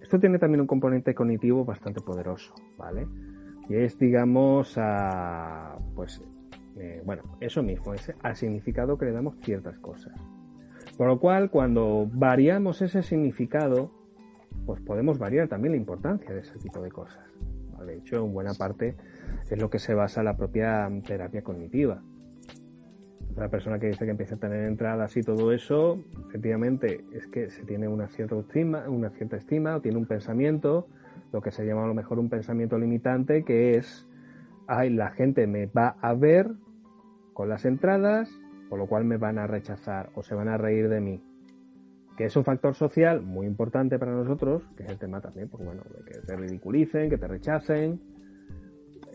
Esto tiene también un componente cognitivo bastante poderoso, ¿vale? Y es, digamos, a, pues, eh, bueno, eso mismo, es al significado que le damos ciertas cosas. Por lo cual, cuando variamos ese significado, pues podemos variar también la importancia de ese tipo de cosas. De hecho, en buena parte es lo que se basa la propia terapia cognitiva. La persona que dice que empieza a tener entradas y todo eso, efectivamente, es que se tiene una cierta estima, una cierta estima o tiene un pensamiento lo que se llama a lo mejor un pensamiento limitante, que es, ay, la gente me va a ver con las entradas, por lo cual me van a rechazar o se van a reír de mí. Que es un factor social muy importante para nosotros, que es el tema también, pues bueno, de que te ridiculicen, que te rechacen,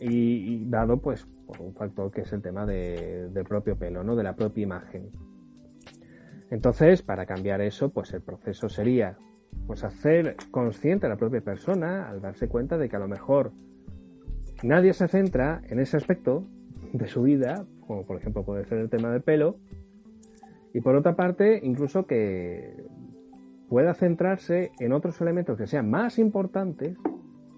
y, dado pues por un factor que es el tema de, del propio pelo, ¿no? De la propia imagen. Entonces, para cambiar eso, pues el proceso sería pues hacer consciente a la propia persona al darse cuenta de que a lo mejor nadie se centra en ese aspecto de su vida, como por ejemplo puede ser el tema del pelo, y por otra parte, incluso que pueda centrarse en otros elementos que sean más importantes,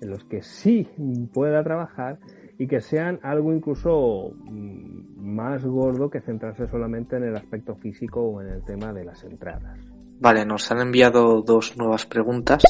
en los que sí pueda trabajar y que sean algo incluso mm, más gordo que centrarse solamente en el aspecto físico o en el tema de las entradas. Vale, nos han enviado dos nuevas preguntas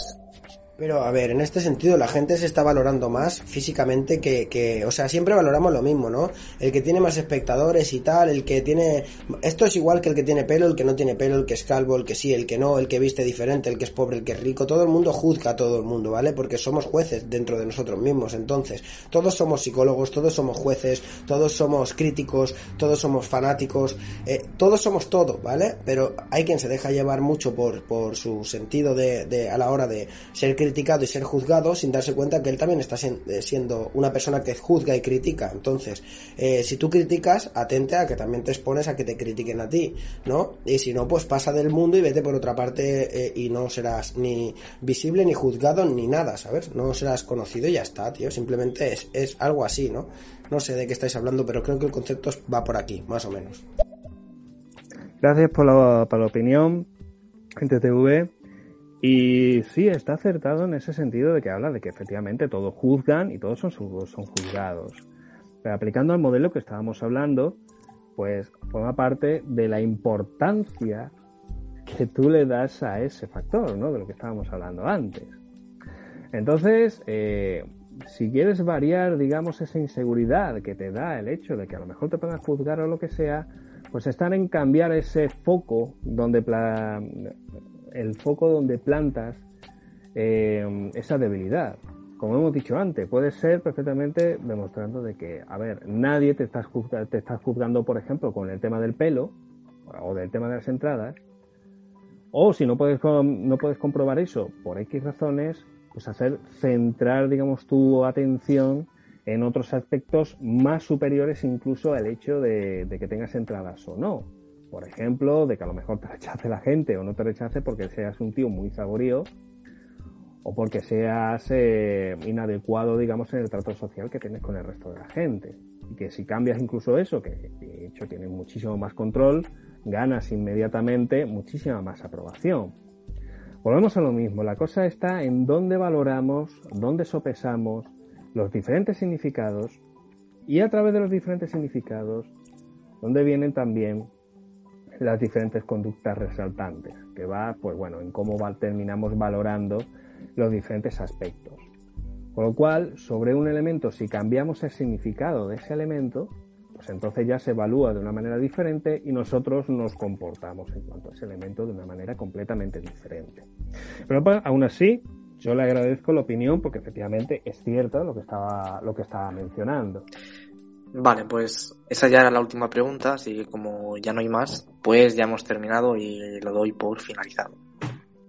pero a ver, en este sentido la gente se está valorando más físicamente que, que, o sea, siempre valoramos lo mismo, ¿no? El que tiene más espectadores y tal, el que tiene... Esto es igual que el que tiene pelo, el que no tiene pelo, el que es calvo, el que sí, el que no, el que viste diferente, el que es pobre, el que es rico, todo el mundo juzga a todo el mundo, ¿vale? Porque somos jueces dentro de nosotros mismos, entonces, todos somos psicólogos, todos somos jueces, todos somos críticos, todos somos fanáticos, eh, todos somos todo, ¿vale? Pero hay quien se deja llevar mucho por, por su sentido de, de, a la hora de ser crítico criticado y ser juzgado sin darse cuenta que él también está eh, siendo una persona que juzga y critica. Entonces, eh, si tú criticas, atente a que también te expones a que te critiquen a ti, ¿no? Y si no, pues pasa del mundo y vete por otra parte eh, y no serás ni visible, ni juzgado, ni nada, ¿sabes? No serás conocido y ya está, tío. Simplemente es, es algo así, ¿no? No sé de qué estáis hablando, pero creo que el concepto va por aquí, más o menos. Gracias por la, por la opinión, gente TV. Y sí, está acertado en ese sentido de que habla de que efectivamente todos juzgan y todos son, son juzgados. Pero aplicando al modelo que estábamos hablando, pues forma parte de la importancia que tú le das a ese factor, ¿no? De lo que estábamos hablando antes. Entonces, eh, si quieres variar, digamos, esa inseguridad que te da el hecho de que a lo mejor te puedan juzgar o lo que sea, pues están en cambiar ese foco donde el foco donde plantas eh, esa debilidad. Como hemos dicho antes, puede ser perfectamente demostrando de que, a ver, nadie te está, te está juzgando, por ejemplo, con el tema del pelo o del tema de las entradas. O si no puedes, no puedes comprobar eso por X razones, pues hacer centrar, digamos, tu atención en otros aspectos más superiores incluso al hecho de que tengas entradas o no por ejemplo, de que a lo mejor te rechace la gente o no te rechace porque seas un tío muy saborío o porque seas eh, inadecuado, digamos, en el trato social que tienes con el resto de la gente. Y que si cambias incluso eso, que de hecho tienes muchísimo más control, ganas inmediatamente muchísima más aprobación. Volvemos a lo mismo, la cosa está en dónde valoramos, dónde sopesamos los diferentes significados y a través de los diferentes significados, dónde vienen también las diferentes conductas resaltantes, que va, pues bueno, en cómo terminamos valorando los diferentes aspectos. Con lo cual, sobre un elemento, si cambiamos el significado de ese elemento, pues entonces ya se evalúa de una manera diferente y nosotros nos comportamos en cuanto a ese elemento de una manera completamente diferente. Pero aún así, yo le agradezco la opinión porque efectivamente es cierto lo que estaba, lo que estaba mencionando. Vale, pues esa ya era la última pregunta, así que como ya no hay más, pues ya hemos terminado y lo doy por finalizado.